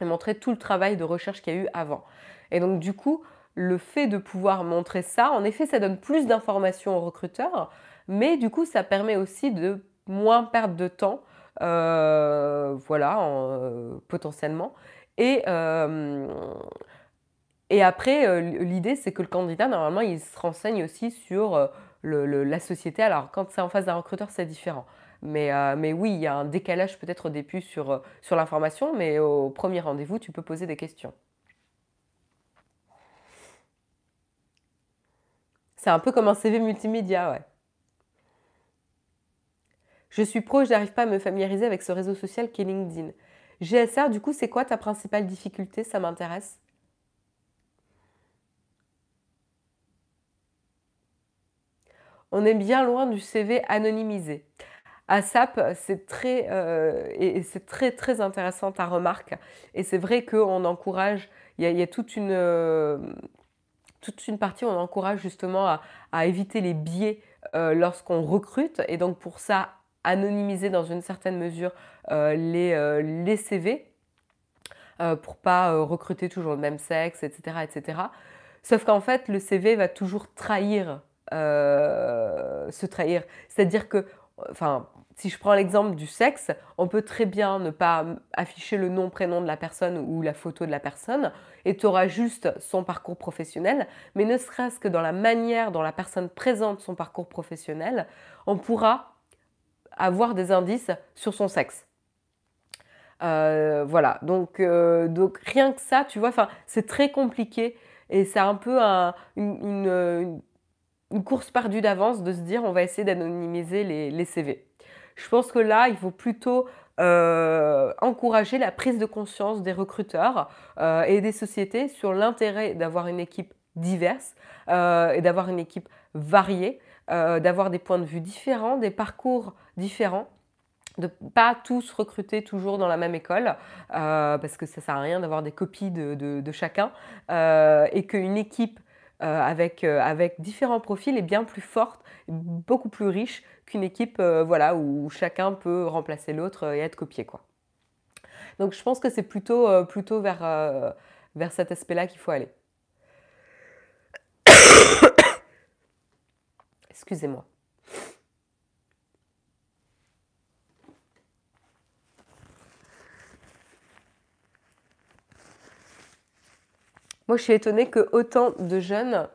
et montrer tout le travail de recherche qu'il y a eu avant. Et donc du coup, le fait de pouvoir montrer ça, en effet, ça donne plus d'informations aux recruteurs, mais du coup, ça permet aussi de moins perdre de temps, euh, voilà, euh, potentiellement. Et, euh, et après, l'idée, c'est que le candidat, normalement, il se renseigne aussi sur la société. Alors, quand c'est en face d'un recruteur, c'est différent. Euh, mais, oui, il y a un décalage peut-être au début sur, euh, sur l'information, mais au premier rendez-vous, tu peux poser des questions. C'est un peu comme un CV multimédia, ouais. Je suis pro, je n'arrive pas à me familiariser avec ce réseau social qu'est LinkedIn. GSR, du coup, c'est quoi ta principale difficulté? Ça m'intéresse. On est bien loin du CV anonymisé. ASAP, c'est très, euh, et, c'est très, très intéressant ta remarque. Et c'est vrai qu'on encourage, il y a, toute, une, euh, toute une partie, on encourage justement à, éviter les biais euh, lorsqu'on recrute. Et donc pour ça, anonymiser dans une certaine mesure les, les CV pour pas recruter toujours le même sexe, etc. etc. Sauf qu'en fait, le CV va toujours trahir, se trahir. C'est-à-dire que enfin, si je prends l'exemple du sexe, on peut très bien ne pas afficher le nom, prénom de la personne ou la photo de la personne, et tu auras juste son parcours professionnel, mais ne serait-ce que dans la manière dont la personne présente son parcours professionnel, on pourra avoir des indices sur son sexe. voilà, donc, donc rien que ça, tu vois, c'est très compliqué et c'est un peu une, course perdue d'avance de se dire on va essayer d'anonymiser les, CV. Je pense que là, il faut plutôt encourager la prise de conscience des recruteurs et des sociétés sur l'intérêt d'avoir une équipe diverse et d'avoir une équipe variée, d'avoir des points de vue différents, des parcours différents de pas tous recruter toujours dans la même école, euh, parce que ça sert à rien d'avoir des copies de, chacun, euh, et qu'une équipe euh, avec, avec différents profils est bien plus forte, beaucoup plus riche qu'une équipe voilà, où chacun peut remplacer l'autre et être copié. Quoi. Donc je pense que c'est plutôt, plutôt vers, vers cet aspect-là qu'il faut aller. Excusez-moi. Moi, je suis étonnée que autant de jeunes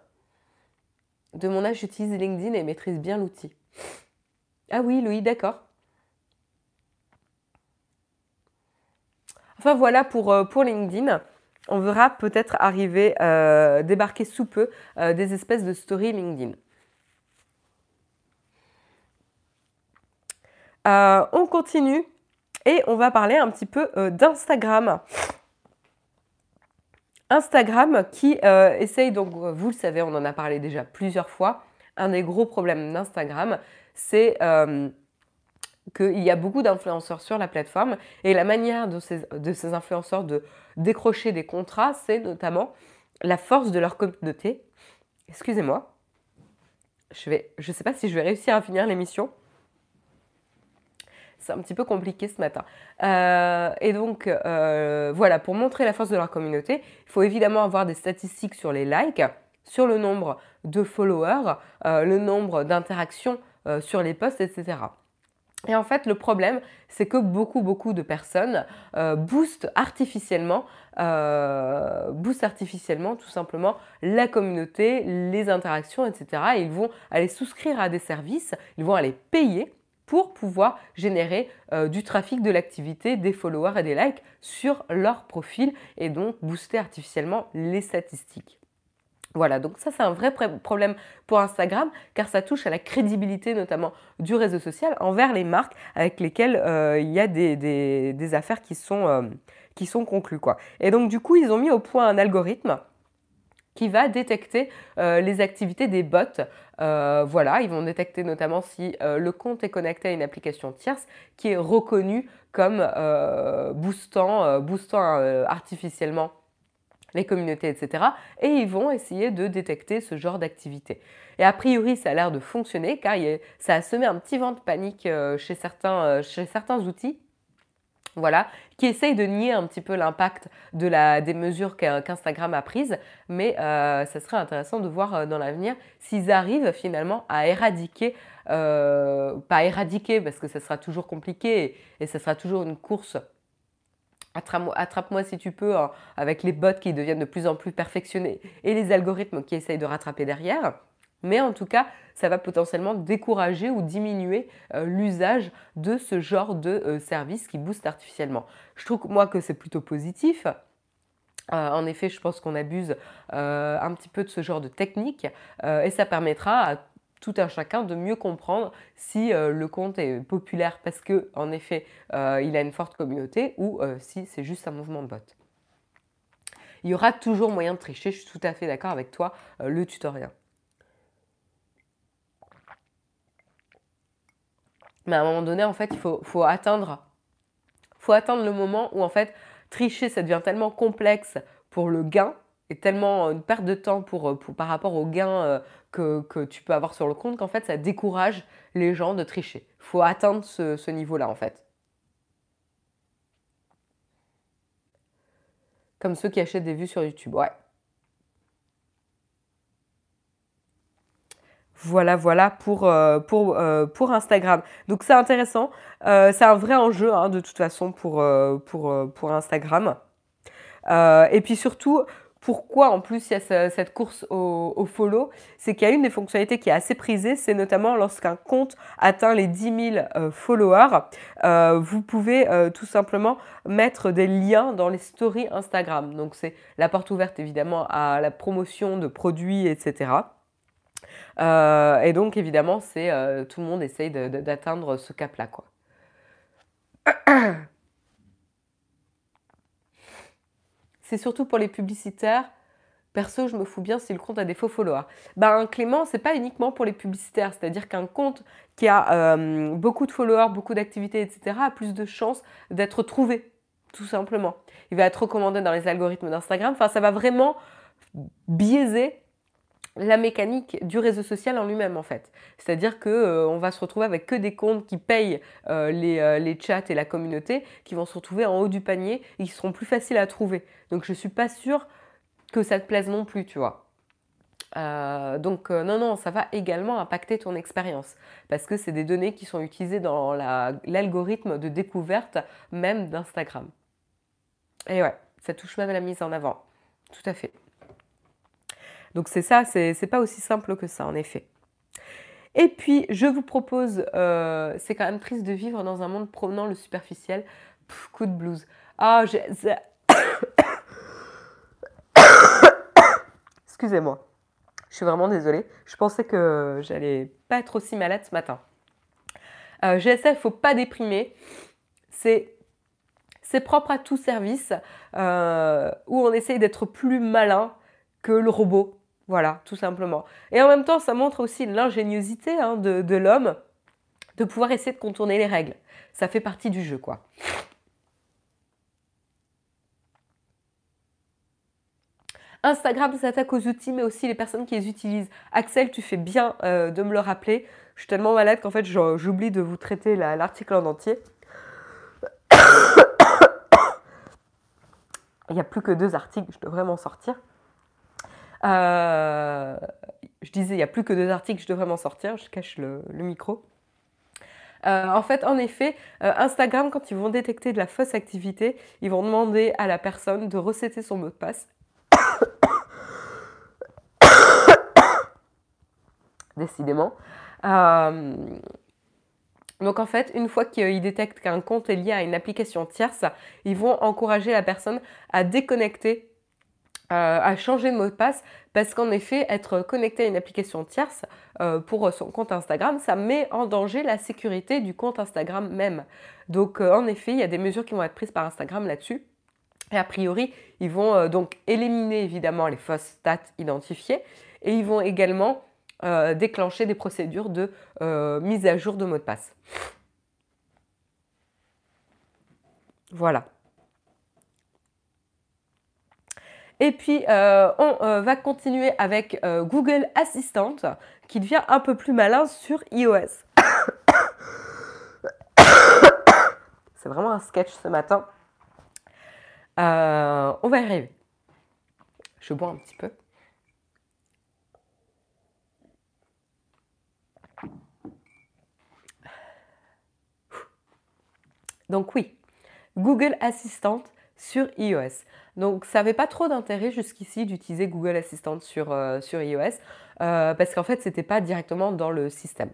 de mon âge utilisent LinkedIn et maîtrisent bien l'outil. Ah oui, Louis, d'accord. Enfin voilà pour, euh, pour LinkedIn. On verra peut-être arriver, euh, débarquer sous peu euh, des espèces de story LinkedIn. on continue et on va parler un petit peu d'Instagram. Instagram qui euh, essaye, donc vous le savez, on en a parlé déjà plusieurs fois, un des gros problèmes d'Instagram, c'est euh, qu'il y a beaucoup d'influenceurs sur la plateforme et la manière de ces, influenceurs de décrocher des contrats, c'est notamment la force de leur communauté. Excusez-moi, je ne je sais pas si je vais réussir à finir l'émission c'est un petit peu compliqué ce matin. Euh, et donc, euh, voilà, pour montrer la force de leur communauté, il faut évidemment avoir des statistiques sur les likes, sur le nombre de followers, euh, le nombre d'interactions sur les posts, etc. Et en fait, le problème, c'est que beaucoup, beaucoup de personnes boostent artificiellement, boostent artificiellement tout simplement la communauté, les interactions, etc. Et ils vont aller souscrire à des services, ils vont aller payer pour pouvoir générer euh, du trafic, de l'activité, des followers et des likes sur leur profil et donc booster artificiellement les statistiques. Voilà, donc ça c'est un vrai problème pour Instagram car ça touche à la crédibilité notamment du réseau social envers les marques avec lesquelles euh, il y a des, affaires qui sont, euh, conclues. Et donc du coup ils ont mis au point un algorithme qui va détecter euh, les activités des bots. Euh, voilà, ils vont détecter notamment si euh, le compte est connecté à une application tierce qui est reconnue comme boostant, boostant artificiellement les communautés, etc. Et ils vont essayer de détecter ce genre d'activité. Et a priori, ça a l'air de fonctionner car ça a semé un petit vent de panique chez, certains, chez certains outils voilà, qui essaye de nier un petit peu l'impact des mesures qu'Instagram a prises, mais euh, ça serait intéressant de voir euh, dans l'avenir s'ils arrivent finalement à éradiquer, euh, pas éradiquer parce que ça sera toujours compliqué et, et ça sera toujours une course Attrape-moi si tu peux, hein, avec les bots qui deviennent de plus en plus perfectionnés et les algorithmes qui essayent de rattraper derrière. Mais en tout cas, ça va potentiellement décourager ou diminuer euh, l'usage de ce genre de euh, service qui booste artificiellement. Je trouve moi que c'est plutôt positif. Euh, en effet, je pense qu'on abuse un petit peu de ce genre de technique et ça permettra à tout un chacun de mieux comprendre si le compte est populaire parce que en effet il a une forte communauté ou si c'est juste un mouvement de bot. Il y aura toujours moyen de tricher, je suis tout à fait d'accord avec toi, le tutoriel. Mais à un moment donné, en fait, il faut, atteindre, faut atteindre le moment où, en fait, tricher, ça devient tellement complexe pour le gain et tellement une perte de temps pour, par rapport au gain euh, que, tu peux avoir sur le compte qu'en fait, ça décourage les gens de tricher. Faut atteindre ce, ce niveau-là, en fait. Comme ceux qui achètent des vues sur YouTube, ouais. Voilà, voilà pour, euh, euh, pour Instagram. Donc c'est intéressant. Euh, c'est un vrai enjeu hein, de toute façon pour, Instagram. et puis surtout, pourquoi en plus il y a cette course au, follow, c'est qu'il y a une des fonctionnalités qui est assez prisée, c'est notamment lorsqu'un compte atteint les 10 000 euh, followers, vous pouvez tout simplement mettre des liens dans les stories Instagram. Donc c'est la porte ouverte évidemment à la promotion de produits, etc. et donc évidemment, c'est tout le monde essaye d'atteindre ce cap-là, quoi. c'est surtout pour les publicitaires. Perso, je me fous bien si le compte a des faux followers. Ben, Clément, c'est pas uniquement pour les publicitaires. C'est-à-dire qu'un compte qui a euh, beaucoup de followers, beaucoup d'activités, etc., a plus de chances d'être trouvé, tout simplement. Il va être recommandé dans les algorithmes d'Instagram. Enfin, ça va vraiment biaiser la mécanique du réseau social en lui-même en fait. C'est-à-dire que euh, on va se retrouver avec que des comptes qui payent euh, les, euh, les, chats et la communauté, qui vont se retrouver en haut du panier et qui seront plus faciles à trouver. Donc je suis pas sûre que ça te plaise non plus, tu vois. donc non, non, ça va également impacter ton expérience parce que c'est des données qui sont utilisées dans l'algorithme de découverte même d'Instagram. Et ouais, ça touche même à la mise en avant. Tout à fait. Donc c'est ça, c'est pas aussi simple que ça en effet. Et puis, je vous propose, euh, c'est quand même triste de vivre dans un monde promenant le superficiel. coup de blues. Ah, j'ai... Excusez-moi. Je suis vraiment désolée. Je pensais que j'allais pas être aussi malade ce matin. Euh, GSF, faut pas déprimer. C'est c'est propre à tout service euh, où on essaye d'être plus malin que le robot. Voilà, tout simplement. Et en même temps, ça montre aussi l'ingéniosité hein, de, l'homme de pouvoir essayer de contourner les règles. Ça fait partie du jeu, quoi. Instagram s'attaque aux outils, mais aussi les personnes qui les utilisent. Axel, tu fais bien euh, de me le rappeler. Je suis tellement malade qu'en fait, j'oublie de vous traiter l'article en entier. Il n'y a plus que deux articles, je devrais m'en sortir. Euh, je disais, il n'y a plus que deux articles, je devrais m'en sortir, je cache le, micro. Euh, en fait, en effet, euh, Instagram, quand ils vont détecter de la fausse activité, ils vont demander à la personne de recéter son mot de passe. Décidément. donc en fait, une fois qu'ils détectent qu'un compte est lié à une application tierce, ils vont encourager la personne à déconnecter à changer de mot de passe parce qu'en effet, être connecté à une application tierce euh, pour son compte Instagram, ça met en danger la sécurité du compte Instagram même. Donc euh, en effet, il y a des mesures qui vont être prises par Instagram là-dessus. Et a priori, ils vont donc éliminer évidemment les fausses stats identifiées et ils vont également déclencher des procédures de mise à jour de mot de passe. Voilà. Et puis, euh, on euh, va continuer avec euh, Google Assistant, qui devient un peu plus malin sur iOS. C'est vraiment un sketch ce matin. on va y arriver. Je bois un petit peu. Donc oui, Google Assistant sur iOS. Donc ça n'avait pas trop d'intérêt jusqu'ici d'utiliser Google Assistant sur, euh, iOS euh, parce qu'en fait c'était pas directement dans le système.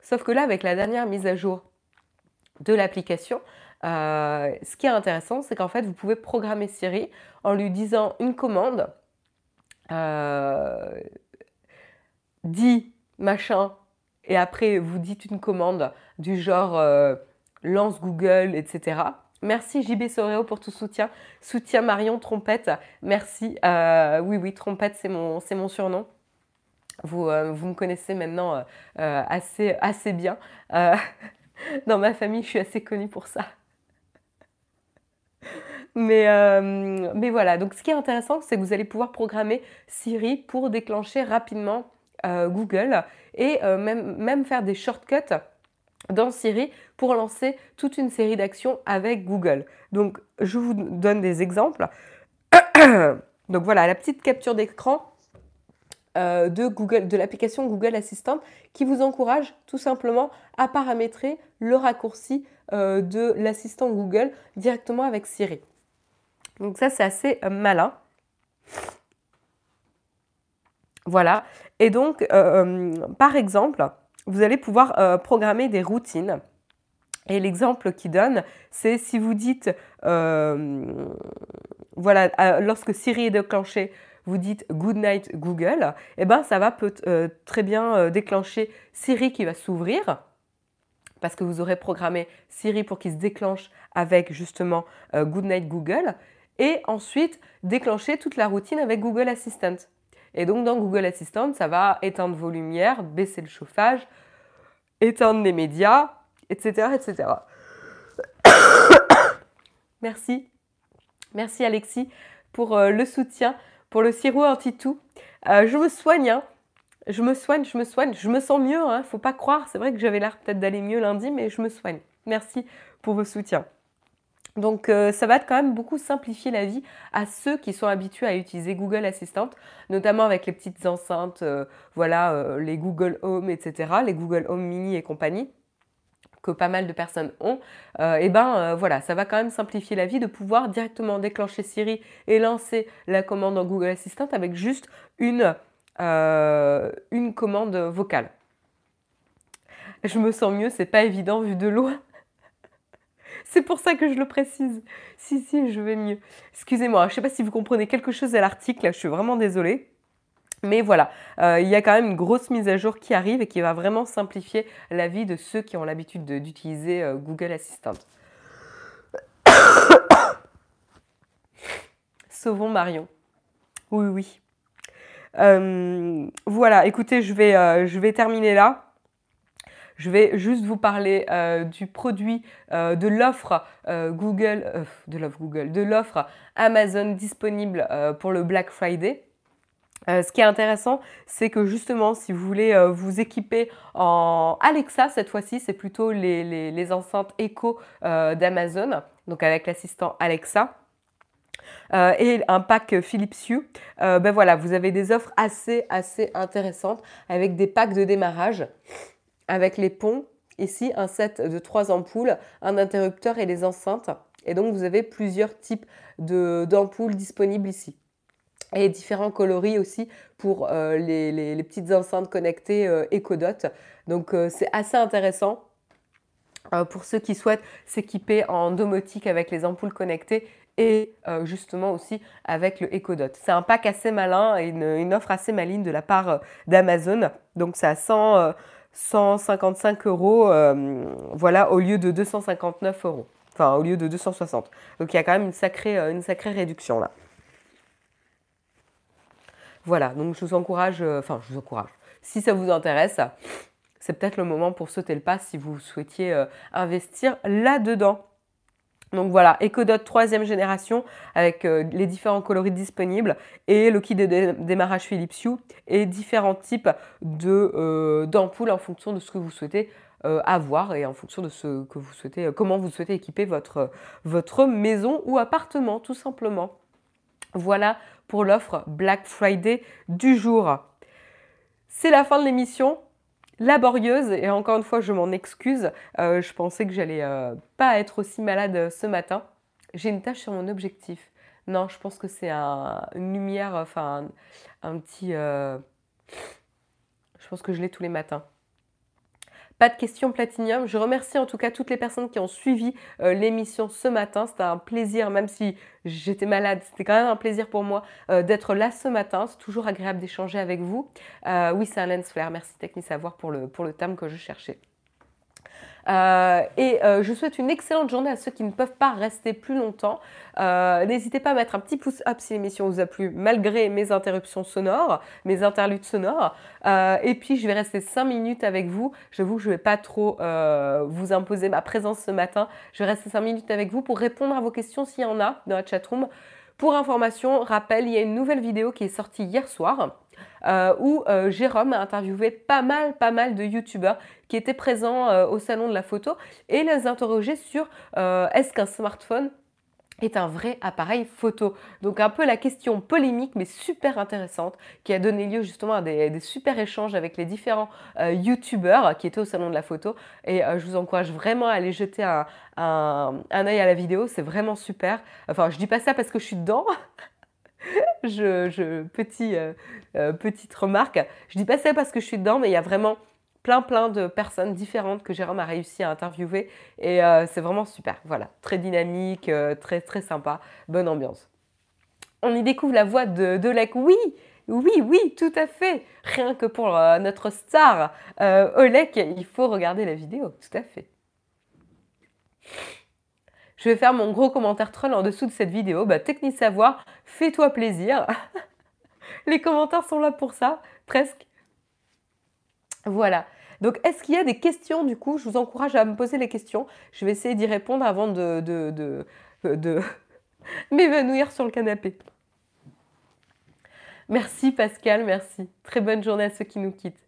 Sauf que là avec la dernière mise à jour de l'application, euh, ce qui est intéressant c'est qu'en fait vous pouvez programmer Siri en lui disant une commande, dit machin et après vous dites une commande du genre lance Google, etc. Merci JB Soreo pour tout soutien. Soutien Marion Trompette. Merci. Euh, oui, oui, Trompette, c'est mon, surnom. Vous, euh, vous me connaissez maintenant euh, assez, bien. dans ma famille, je suis assez connue pour ça. Mais, mais voilà, donc ce qui est intéressant, c'est que vous allez pouvoir programmer Siri pour déclencher rapidement Google et même, même faire des shortcuts dans Siri pour lancer toute une série d'actions avec Google. Donc, je vous donne des exemples. Donc voilà, la petite capture d'écran euh, de Google, de l'application Google Assistant qui vous encourage tout simplement à paramétrer le raccourci euh, de l'assistant Google directement avec Siri. Donc ça, c'est assez euh, malin. Voilà. Et donc, par exemple, vous allez pouvoir programmer des routines. Et l'exemple qui donne, c'est si vous dites, voilà, lorsque Siri est déclenché, vous dites Good night Google, eh ben ça va peut, très bien déclencher Siri qui va s'ouvrir parce que vous aurez programmé Siri pour qu'il se déclenche avec justement euh, Goodnight Google, et ensuite déclencher toute la routine avec Google Assistant. Et donc dans Google Assistant, ça va éteindre vos lumières, baisser le chauffage, éteindre les médias, etc. etc. Merci. Merci Alexis pour euh, le soutien, pour le sirop anti-tout. Euh, je me soigne, hein je me soigne, je me soigne, je me sens mieux, hein, faut pas croire, c'est vrai que j'avais l'air peut-être d'aller mieux lundi, mais je me soigne. Merci pour vos soutiens. Donc euh, ça va quand même beaucoup simplifier la vie à ceux qui sont habitués à utiliser Google Assistant, notamment avec les petites enceintes, euh, voilà, euh, les Google Home, etc., les Google Home Mini et compagnie que pas mal de personnes ont, et ben voilà, ça va quand même simplifier la vie de pouvoir directement déclencher Siri et lancer la commande en Google Assistant avec juste une une commande vocale. Je me sens mieux, c'est pas évident vu de loin. C'est pour ça que je le précise. Si, si, je vais mieux. Excusez-moi, je sais pas si vous comprenez quelque chose à l'article, je suis vraiment désolée. Mais voilà, euh, il y a quand même une grosse mise à jour qui arrive et qui va vraiment simplifier la vie de ceux qui ont l'habitude d'utiliser euh, Google Assistant. Sauvons Marion. Oui, oui. Euh, voilà, écoutez, je vais terminer là. Je vais juste vous parler euh, du produit, de l'offre Google, de l'offre Google, de l'offre Amazon disponible pour le Black Friday. ce qui est intéressant, c'est que justement, si vous voulez vous équiper en Alexa, cette fois-ci, c'est plutôt les, les, enceintes Echo d'Amazon, donc avec l'assistant Alexa. Euh, et un pack Philips Hue, euh, ben voilà, vous avez des offres assez, assez intéressantes avec des packs de démarrage, avec les ponts, ici un set de trois ampoules, un interrupteur et des enceintes. Et donc vous avez plusieurs types d'ampoules disponibles ici. Et différents coloris aussi pour euh, les, les, petites enceintes connectées EcoDot. Donc c'est assez intéressant. pour ceux qui souhaitent s'équiper en domotique avec les ampoules connectées et euh, justement aussi avec le EcoDot. C'est un pack assez malin et une, offre assez maligne de la part euh, d'Amazon. Donc à 100, 155 euh, euros, voilà, au lieu de 259 euros. Enfin, au lieu de 260. Donc il y a quand même une sacrée, une sacrée réduction là. Voilà, donc je vous encourage, enfin je vous encourage. Si ça vous intéresse, c'est peut-être le moment pour sauter le pas si vous souhaitiez investir là-dedans. Donc voilà, EcoDot troisième génération avec euh, les différents coloris disponibles et le kit de démarrage Philips Hue et différents types euh, d'ampoules en fonction de ce que vous souhaitez euh, avoir et en fonction de ce que vous souhaitez, comment vous souhaitez équiper votre, votre maison ou appartement tout simplement. Voilà pour l'offre Black Friday du jour. C'est la fin de l'émission laborieuse et encore une fois je m'en excuse. Euh, je pensais que j'allais euh, pas être aussi malade euh, ce matin. J'ai une tâche sur mon objectif. Non, je pense que c'est une lumière, enfin un, petit. je pense que je l'ai tous les matins. Pas de questions platinium. Je remercie en tout cas toutes les personnes qui ont suivi euh, l'émission ce matin. C'était un plaisir, même si j'étais malade, c'était quand même un plaisir pour moi euh, d'être là ce matin. C'est toujours agréable d'échanger avec vous. Euh, oui, c'est un lens flare. Merci Technisavoir pour le, pour le thème que je cherchais. Euh, et euh, je souhaite une excellente journée à ceux qui ne peuvent pas rester plus longtemps. Euh, n'hésitez pas à mettre un petit pouce up si l'émission vous a plu, malgré mes interruptions sonores, mes interludes sonores. et puis, je vais rester 5 minutes avec vous. J'avoue que je ne vais pas trop vous imposer ma présence ce matin. Je vais rester 5 minutes avec vous pour répondre à vos questions s'il y en a dans la chatroom. Pour information, rappel, il y a une nouvelle vidéo qui est sortie hier soir euh, où euh, Jérôme a interviewé pas mal, pas mal de youtubeurs qui étaient présents euh, au salon de la photo et les interrogé sur est-ce qu'un smartphone est un vrai appareil photo. Donc un peu la question polémique mais super intéressante qui a donné lieu justement à des, super échanges avec les différents euh, youtubeurs qui étaient au salon de la photo et euh, je vous encourage vraiment à aller jeter un, un, œil à la vidéo, c'est vraiment super. Enfin je dis pas ça parce que je suis dedans. je, petit, euh, euh, petite remarque, je dis pas ça parce que je suis dedans, mais il y a vraiment plein plein de personnes différentes que Jérôme a réussi à interviewer et c'est vraiment super. Voilà, très dynamique, très très sympa, bonne ambiance. On y découvre la voix de. Oui, oui, oui, tout à fait. Rien que pour notre star Olek, il faut regarder la vidéo, tout à fait. Je vais faire mon gros commentaire troll en dessous de cette vidéo. Bah, Technique Savoir, fais-toi plaisir. Les commentaires sont là pour ça, presque. Voilà. Donc, est-ce qu'il y a des questions du coup? Je vous encourage à me poser les questions. Je vais essayer d'y répondre avant de, m'évanouir sur le canapé. Merci Pascal, merci. Très bonne journée à ceux qui nous quittent.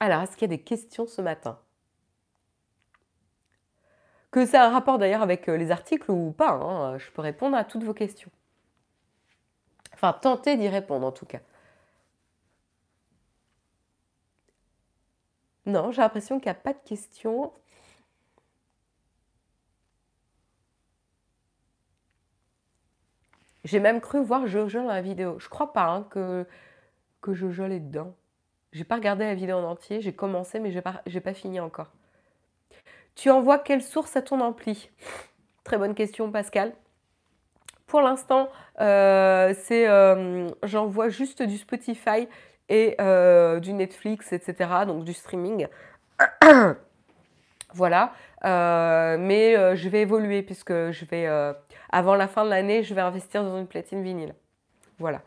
Alors, est-ce qu'il y a des questions ce matin? Que ça a un rapport d'ailleurs avec euh, les articles ou pas, hein, je peux répondre à toutes vos questions. Enfin, tenter d'y répondre en tout cas. Non, j'ai l'impression qu'il n'y a pas de questions. J'ai même cru voir Jojo dans la vidéo. Je crois pas hein, que, que Jojo est dedans. J'ai pas regardé la vidéo en entier, j'ai commencé mais j'ai pas, pas fini encore. Tu envoies quelle source à ton ampli? Très bonne question, Pascal. Pour l'instant, euh, c'est euh, j'envoie juste du Spotify et euh, du Netflix, etc. Donc du streaming. voilà. mais je vais évoluer puisque je vais, avant la fin de l'année, je vais investir dans une platine vinyle. Voilà.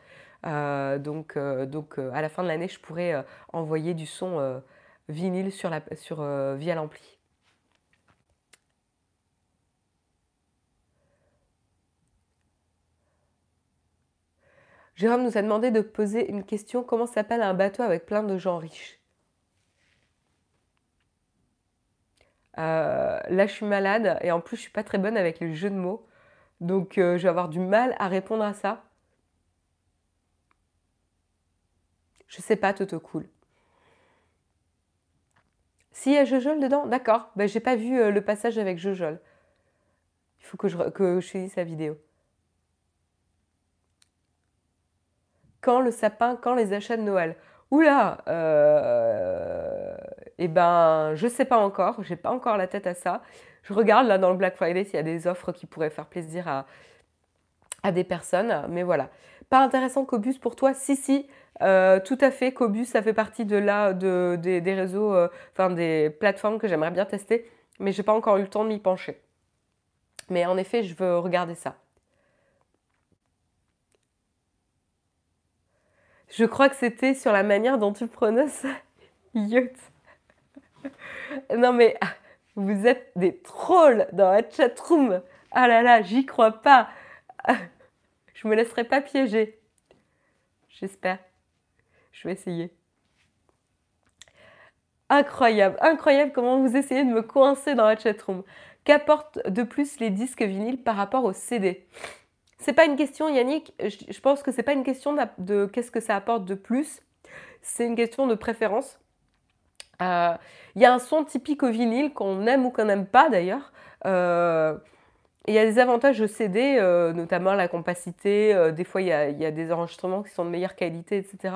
donc, donc à la fin de l'année, je pourrai envoyer du son vinyle sur la, via l'ampli. Jérôme nous a demandé de poser une question. Comment s'appelle un bateau avec plein de gens riches? Euh, Là, je suis malade et en plus, je suis pas très bonne avec les jeux de mots. Donc, euh, je vais avoir du mal à répondre à ça. Je sais pas, Toto Cool. S'il y a Jojol dedans, d'accord. Ben, j'ai pas vu euh, le passage avec Jojol. Il faut que je, que je finisse la vidéo. Quand le sapin, quand les achats de Noël Oula euh, Eh ben, je sais pas encore, j'ai pas encore la tête à ça. Je regarde là dans le Black Friday s'il y a des offres qui pourraient faire plaisir à, à des personnes, mais voilà. Pas intéressant Cobus pour toi? Si, si, euh, tout à fait. Cobus, ça fait partie de là, de, des, réseaux, euh, enfin des plateformes que j'aimerais bien tester, mais j'ai pas encore eu le temps de m'y pencher. Mais en effet, je veux regarder ça. Je crois que c'était sur la manière dont tu prononces yacht. non mais vous êtes des trolls dans la chatroom. Ah là là, j'y crois pas. Je me laisserai pas piéger. J'espère. Je vais essayer. Incroyable, incroyable comment vous essayez de me coincer dans la chatroom. Qu'apportent de plus les disques vinyles par rapport aux CD c'est pas une question, Yannick, je, pense que c'est pas une question de, qu'est-ce que ça apporte de plus, c'est une question de préférence. Euh, il y a un son typique au vinyle qu'on aime ou qu'on n'aime pas d'ailleurs. Euh, il y a des avantages au CD, euh, notamment la compacité. des fois, il y, a, des enregistrements qui sont de meilleure qualité, etc.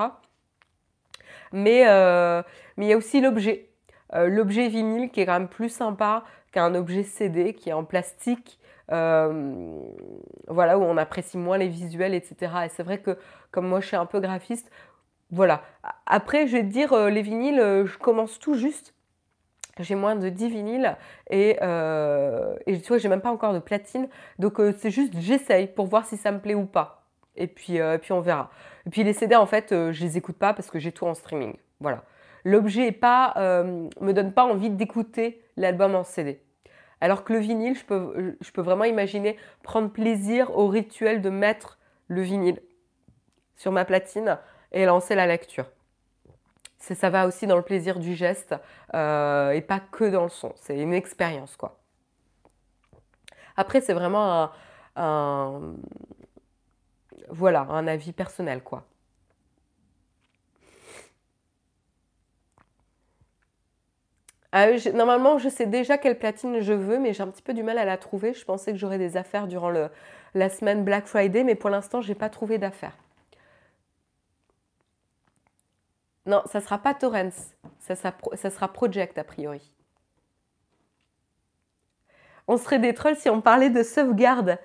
Mais, mais il y a aussi l'objet. l'objet vinyle qui est quand même plus sympa qu'un objet CD qui est en plastique euh, voilà, où on apprécie moins les visuels, etc. Et c'est vrai que comme moi je suis un peu graphiste, voilà. Après, je vais te dire, euh, les vinyles, euh, je commence tout juste. J'ai moins de 10 vinyles et, et tu vois, j'ai même pas encore de platine. Donc c'est juste, j'essaye pour voir si ça me plaît ou pas. Et puis, puis on verra. Et puis les CD, en fait, je les écoute pas parce que j'ai tout en streaming. Voilà. L'objet pas, me donne pas envie d'écouter l'album en CD. Alors que le vinyle, je peux, vraiment imaginer prendre plaisir au rituel de mettre le vinyle sur ma platine et lancer la lecture. Ça va aussi dans le plaisir du geste euh, et pas que dans le son. C'est une expérience, quoi. Après, c'est vraiment un, voilà, un avis personnel, quoi. Ah normalement, je sais déjà quelle platine je veux, mais j'ai un petit peu du mal à la trouver. Je pensais que j'aurais des affaires durant la semaine Black Friday, mais pour l'instant, je n'ai pas trouvé d'affaires. Non, ça sera pas Torrens, ça ça sera Project a priori. On serait des trolls si on parlait de sauvegarde.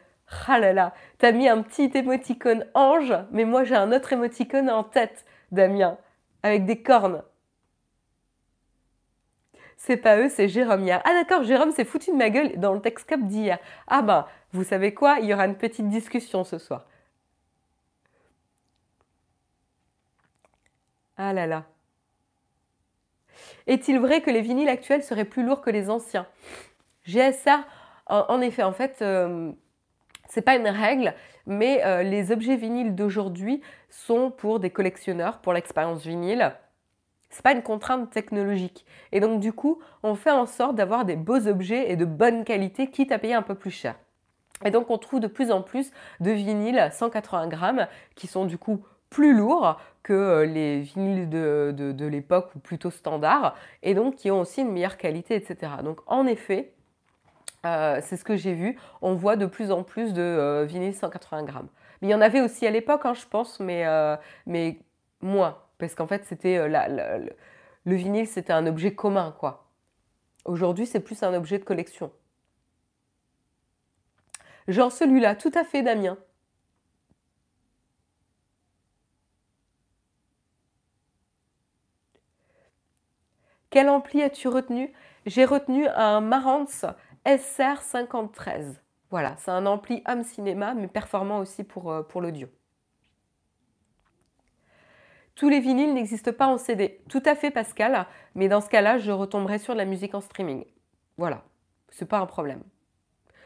Ah là là, t'as mis un petit émoticône ange, mais moi j'ai un autre émoticône en tête, Damien, avec des cornes. C'est pas eux, c'est Jérôme hier. Ah d'accord, Jérôme s'est foutu de ma gueule dans le Texcop d'hier. Ah ben, vous savez quoi Il y aura une petite discussion ce soir. Ah là là. Est-il vrai que les vinyles actuels seraient plus lourds que les anciens? GSR, en, effet, en fait, euh, c'est pas une règle, mais euh, les objets vinyles d'aujourd'hui sont pour des collectionneurs, pour l'expérience vinyle. C'est pas une contrainte technologique. Et donc du coup, on fait en sorte d'avoir des beaux objets et de bonne qualité, quitte à payer un peu plus cher. Et donc on trouve de plus en plus de vinyles 180 grammes qui sont du coup plus lourds que euh, les vinyles de, de l'époque ou plutôt standards et donc qui ont aussi une meilleure qualité, etc. Donc en effet, euh, c'est ce que j'ai vu. On voit de plus en plus de euh, vinyles 180 grammes. Mais il y en avait aussi à l'époque, hein, je pense, mais, mais moins. Parce qu'en fait, c'était le vinyle, c'était un objet commun, quoi. Aujourd'hui, c'est plus un objet de collection. Genre celui-là, tout à fait, Damien. Quel ampli as-tu retenu? J'ai retenu un Marantz SR53. Voilà, c'est un ampli home cinéma, mais performant aussi pour, euh, pour l'audio. Tous les vinyles n'existent pas en CD. Tout à fait, Pascal, mais dans ce cas-là, je retomberai sur la musique en streaming. Voilà, c'est pas un problème.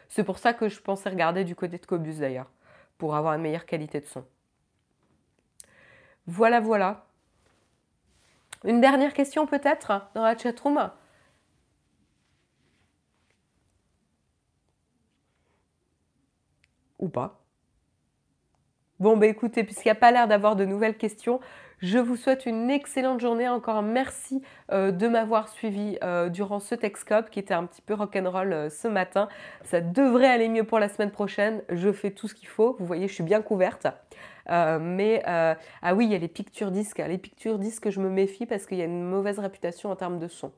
C'est pour ça que je pensais regarder du côté de Cobus d'ailleurs, pour avoir une meilleure qualité de son. Voilà, voilà. Une dernière question peut-être dans la chatroom? Ou pas. Bon, bah écoutez, puisqu'il n'y a pas l'air d'avoir de nouvelles questions, je vous souhaite une excellente journée. Encore merci euh, de m'avoir suivi euh, durant ce Texcope qui était un petit peu rock'n'roll euh, ce matin. Ça devrait aller mieux pour la semaine prochaine. Je fais tout ce qu'il faut. Vous voyez, je suis bien couverte. mais ah oui, il y a les pictures disques. Les pictures disques, je me méfie parce qu'il y a une mauvaise réputation en termes de son.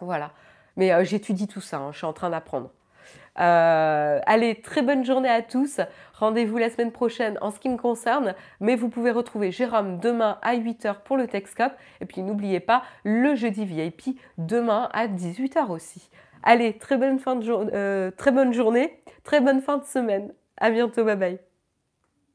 Voilà. Mais j'étudie tout ça. Hein. Je suis en train d'apprendre. Euh, allez, très bonne journée à tous. Rendez-vous la semaine prochaine en ce qui me concerne. Mais vous pouvez retrouver Jérôme demain à 8h pour le Texcop. Et puis n'oubliez pas le jeudi VIP demain à 18h aussi. Allez, très bonne, fin de euh, très bonne journée, très bonne fin de semaine. À bientôt, bye bye.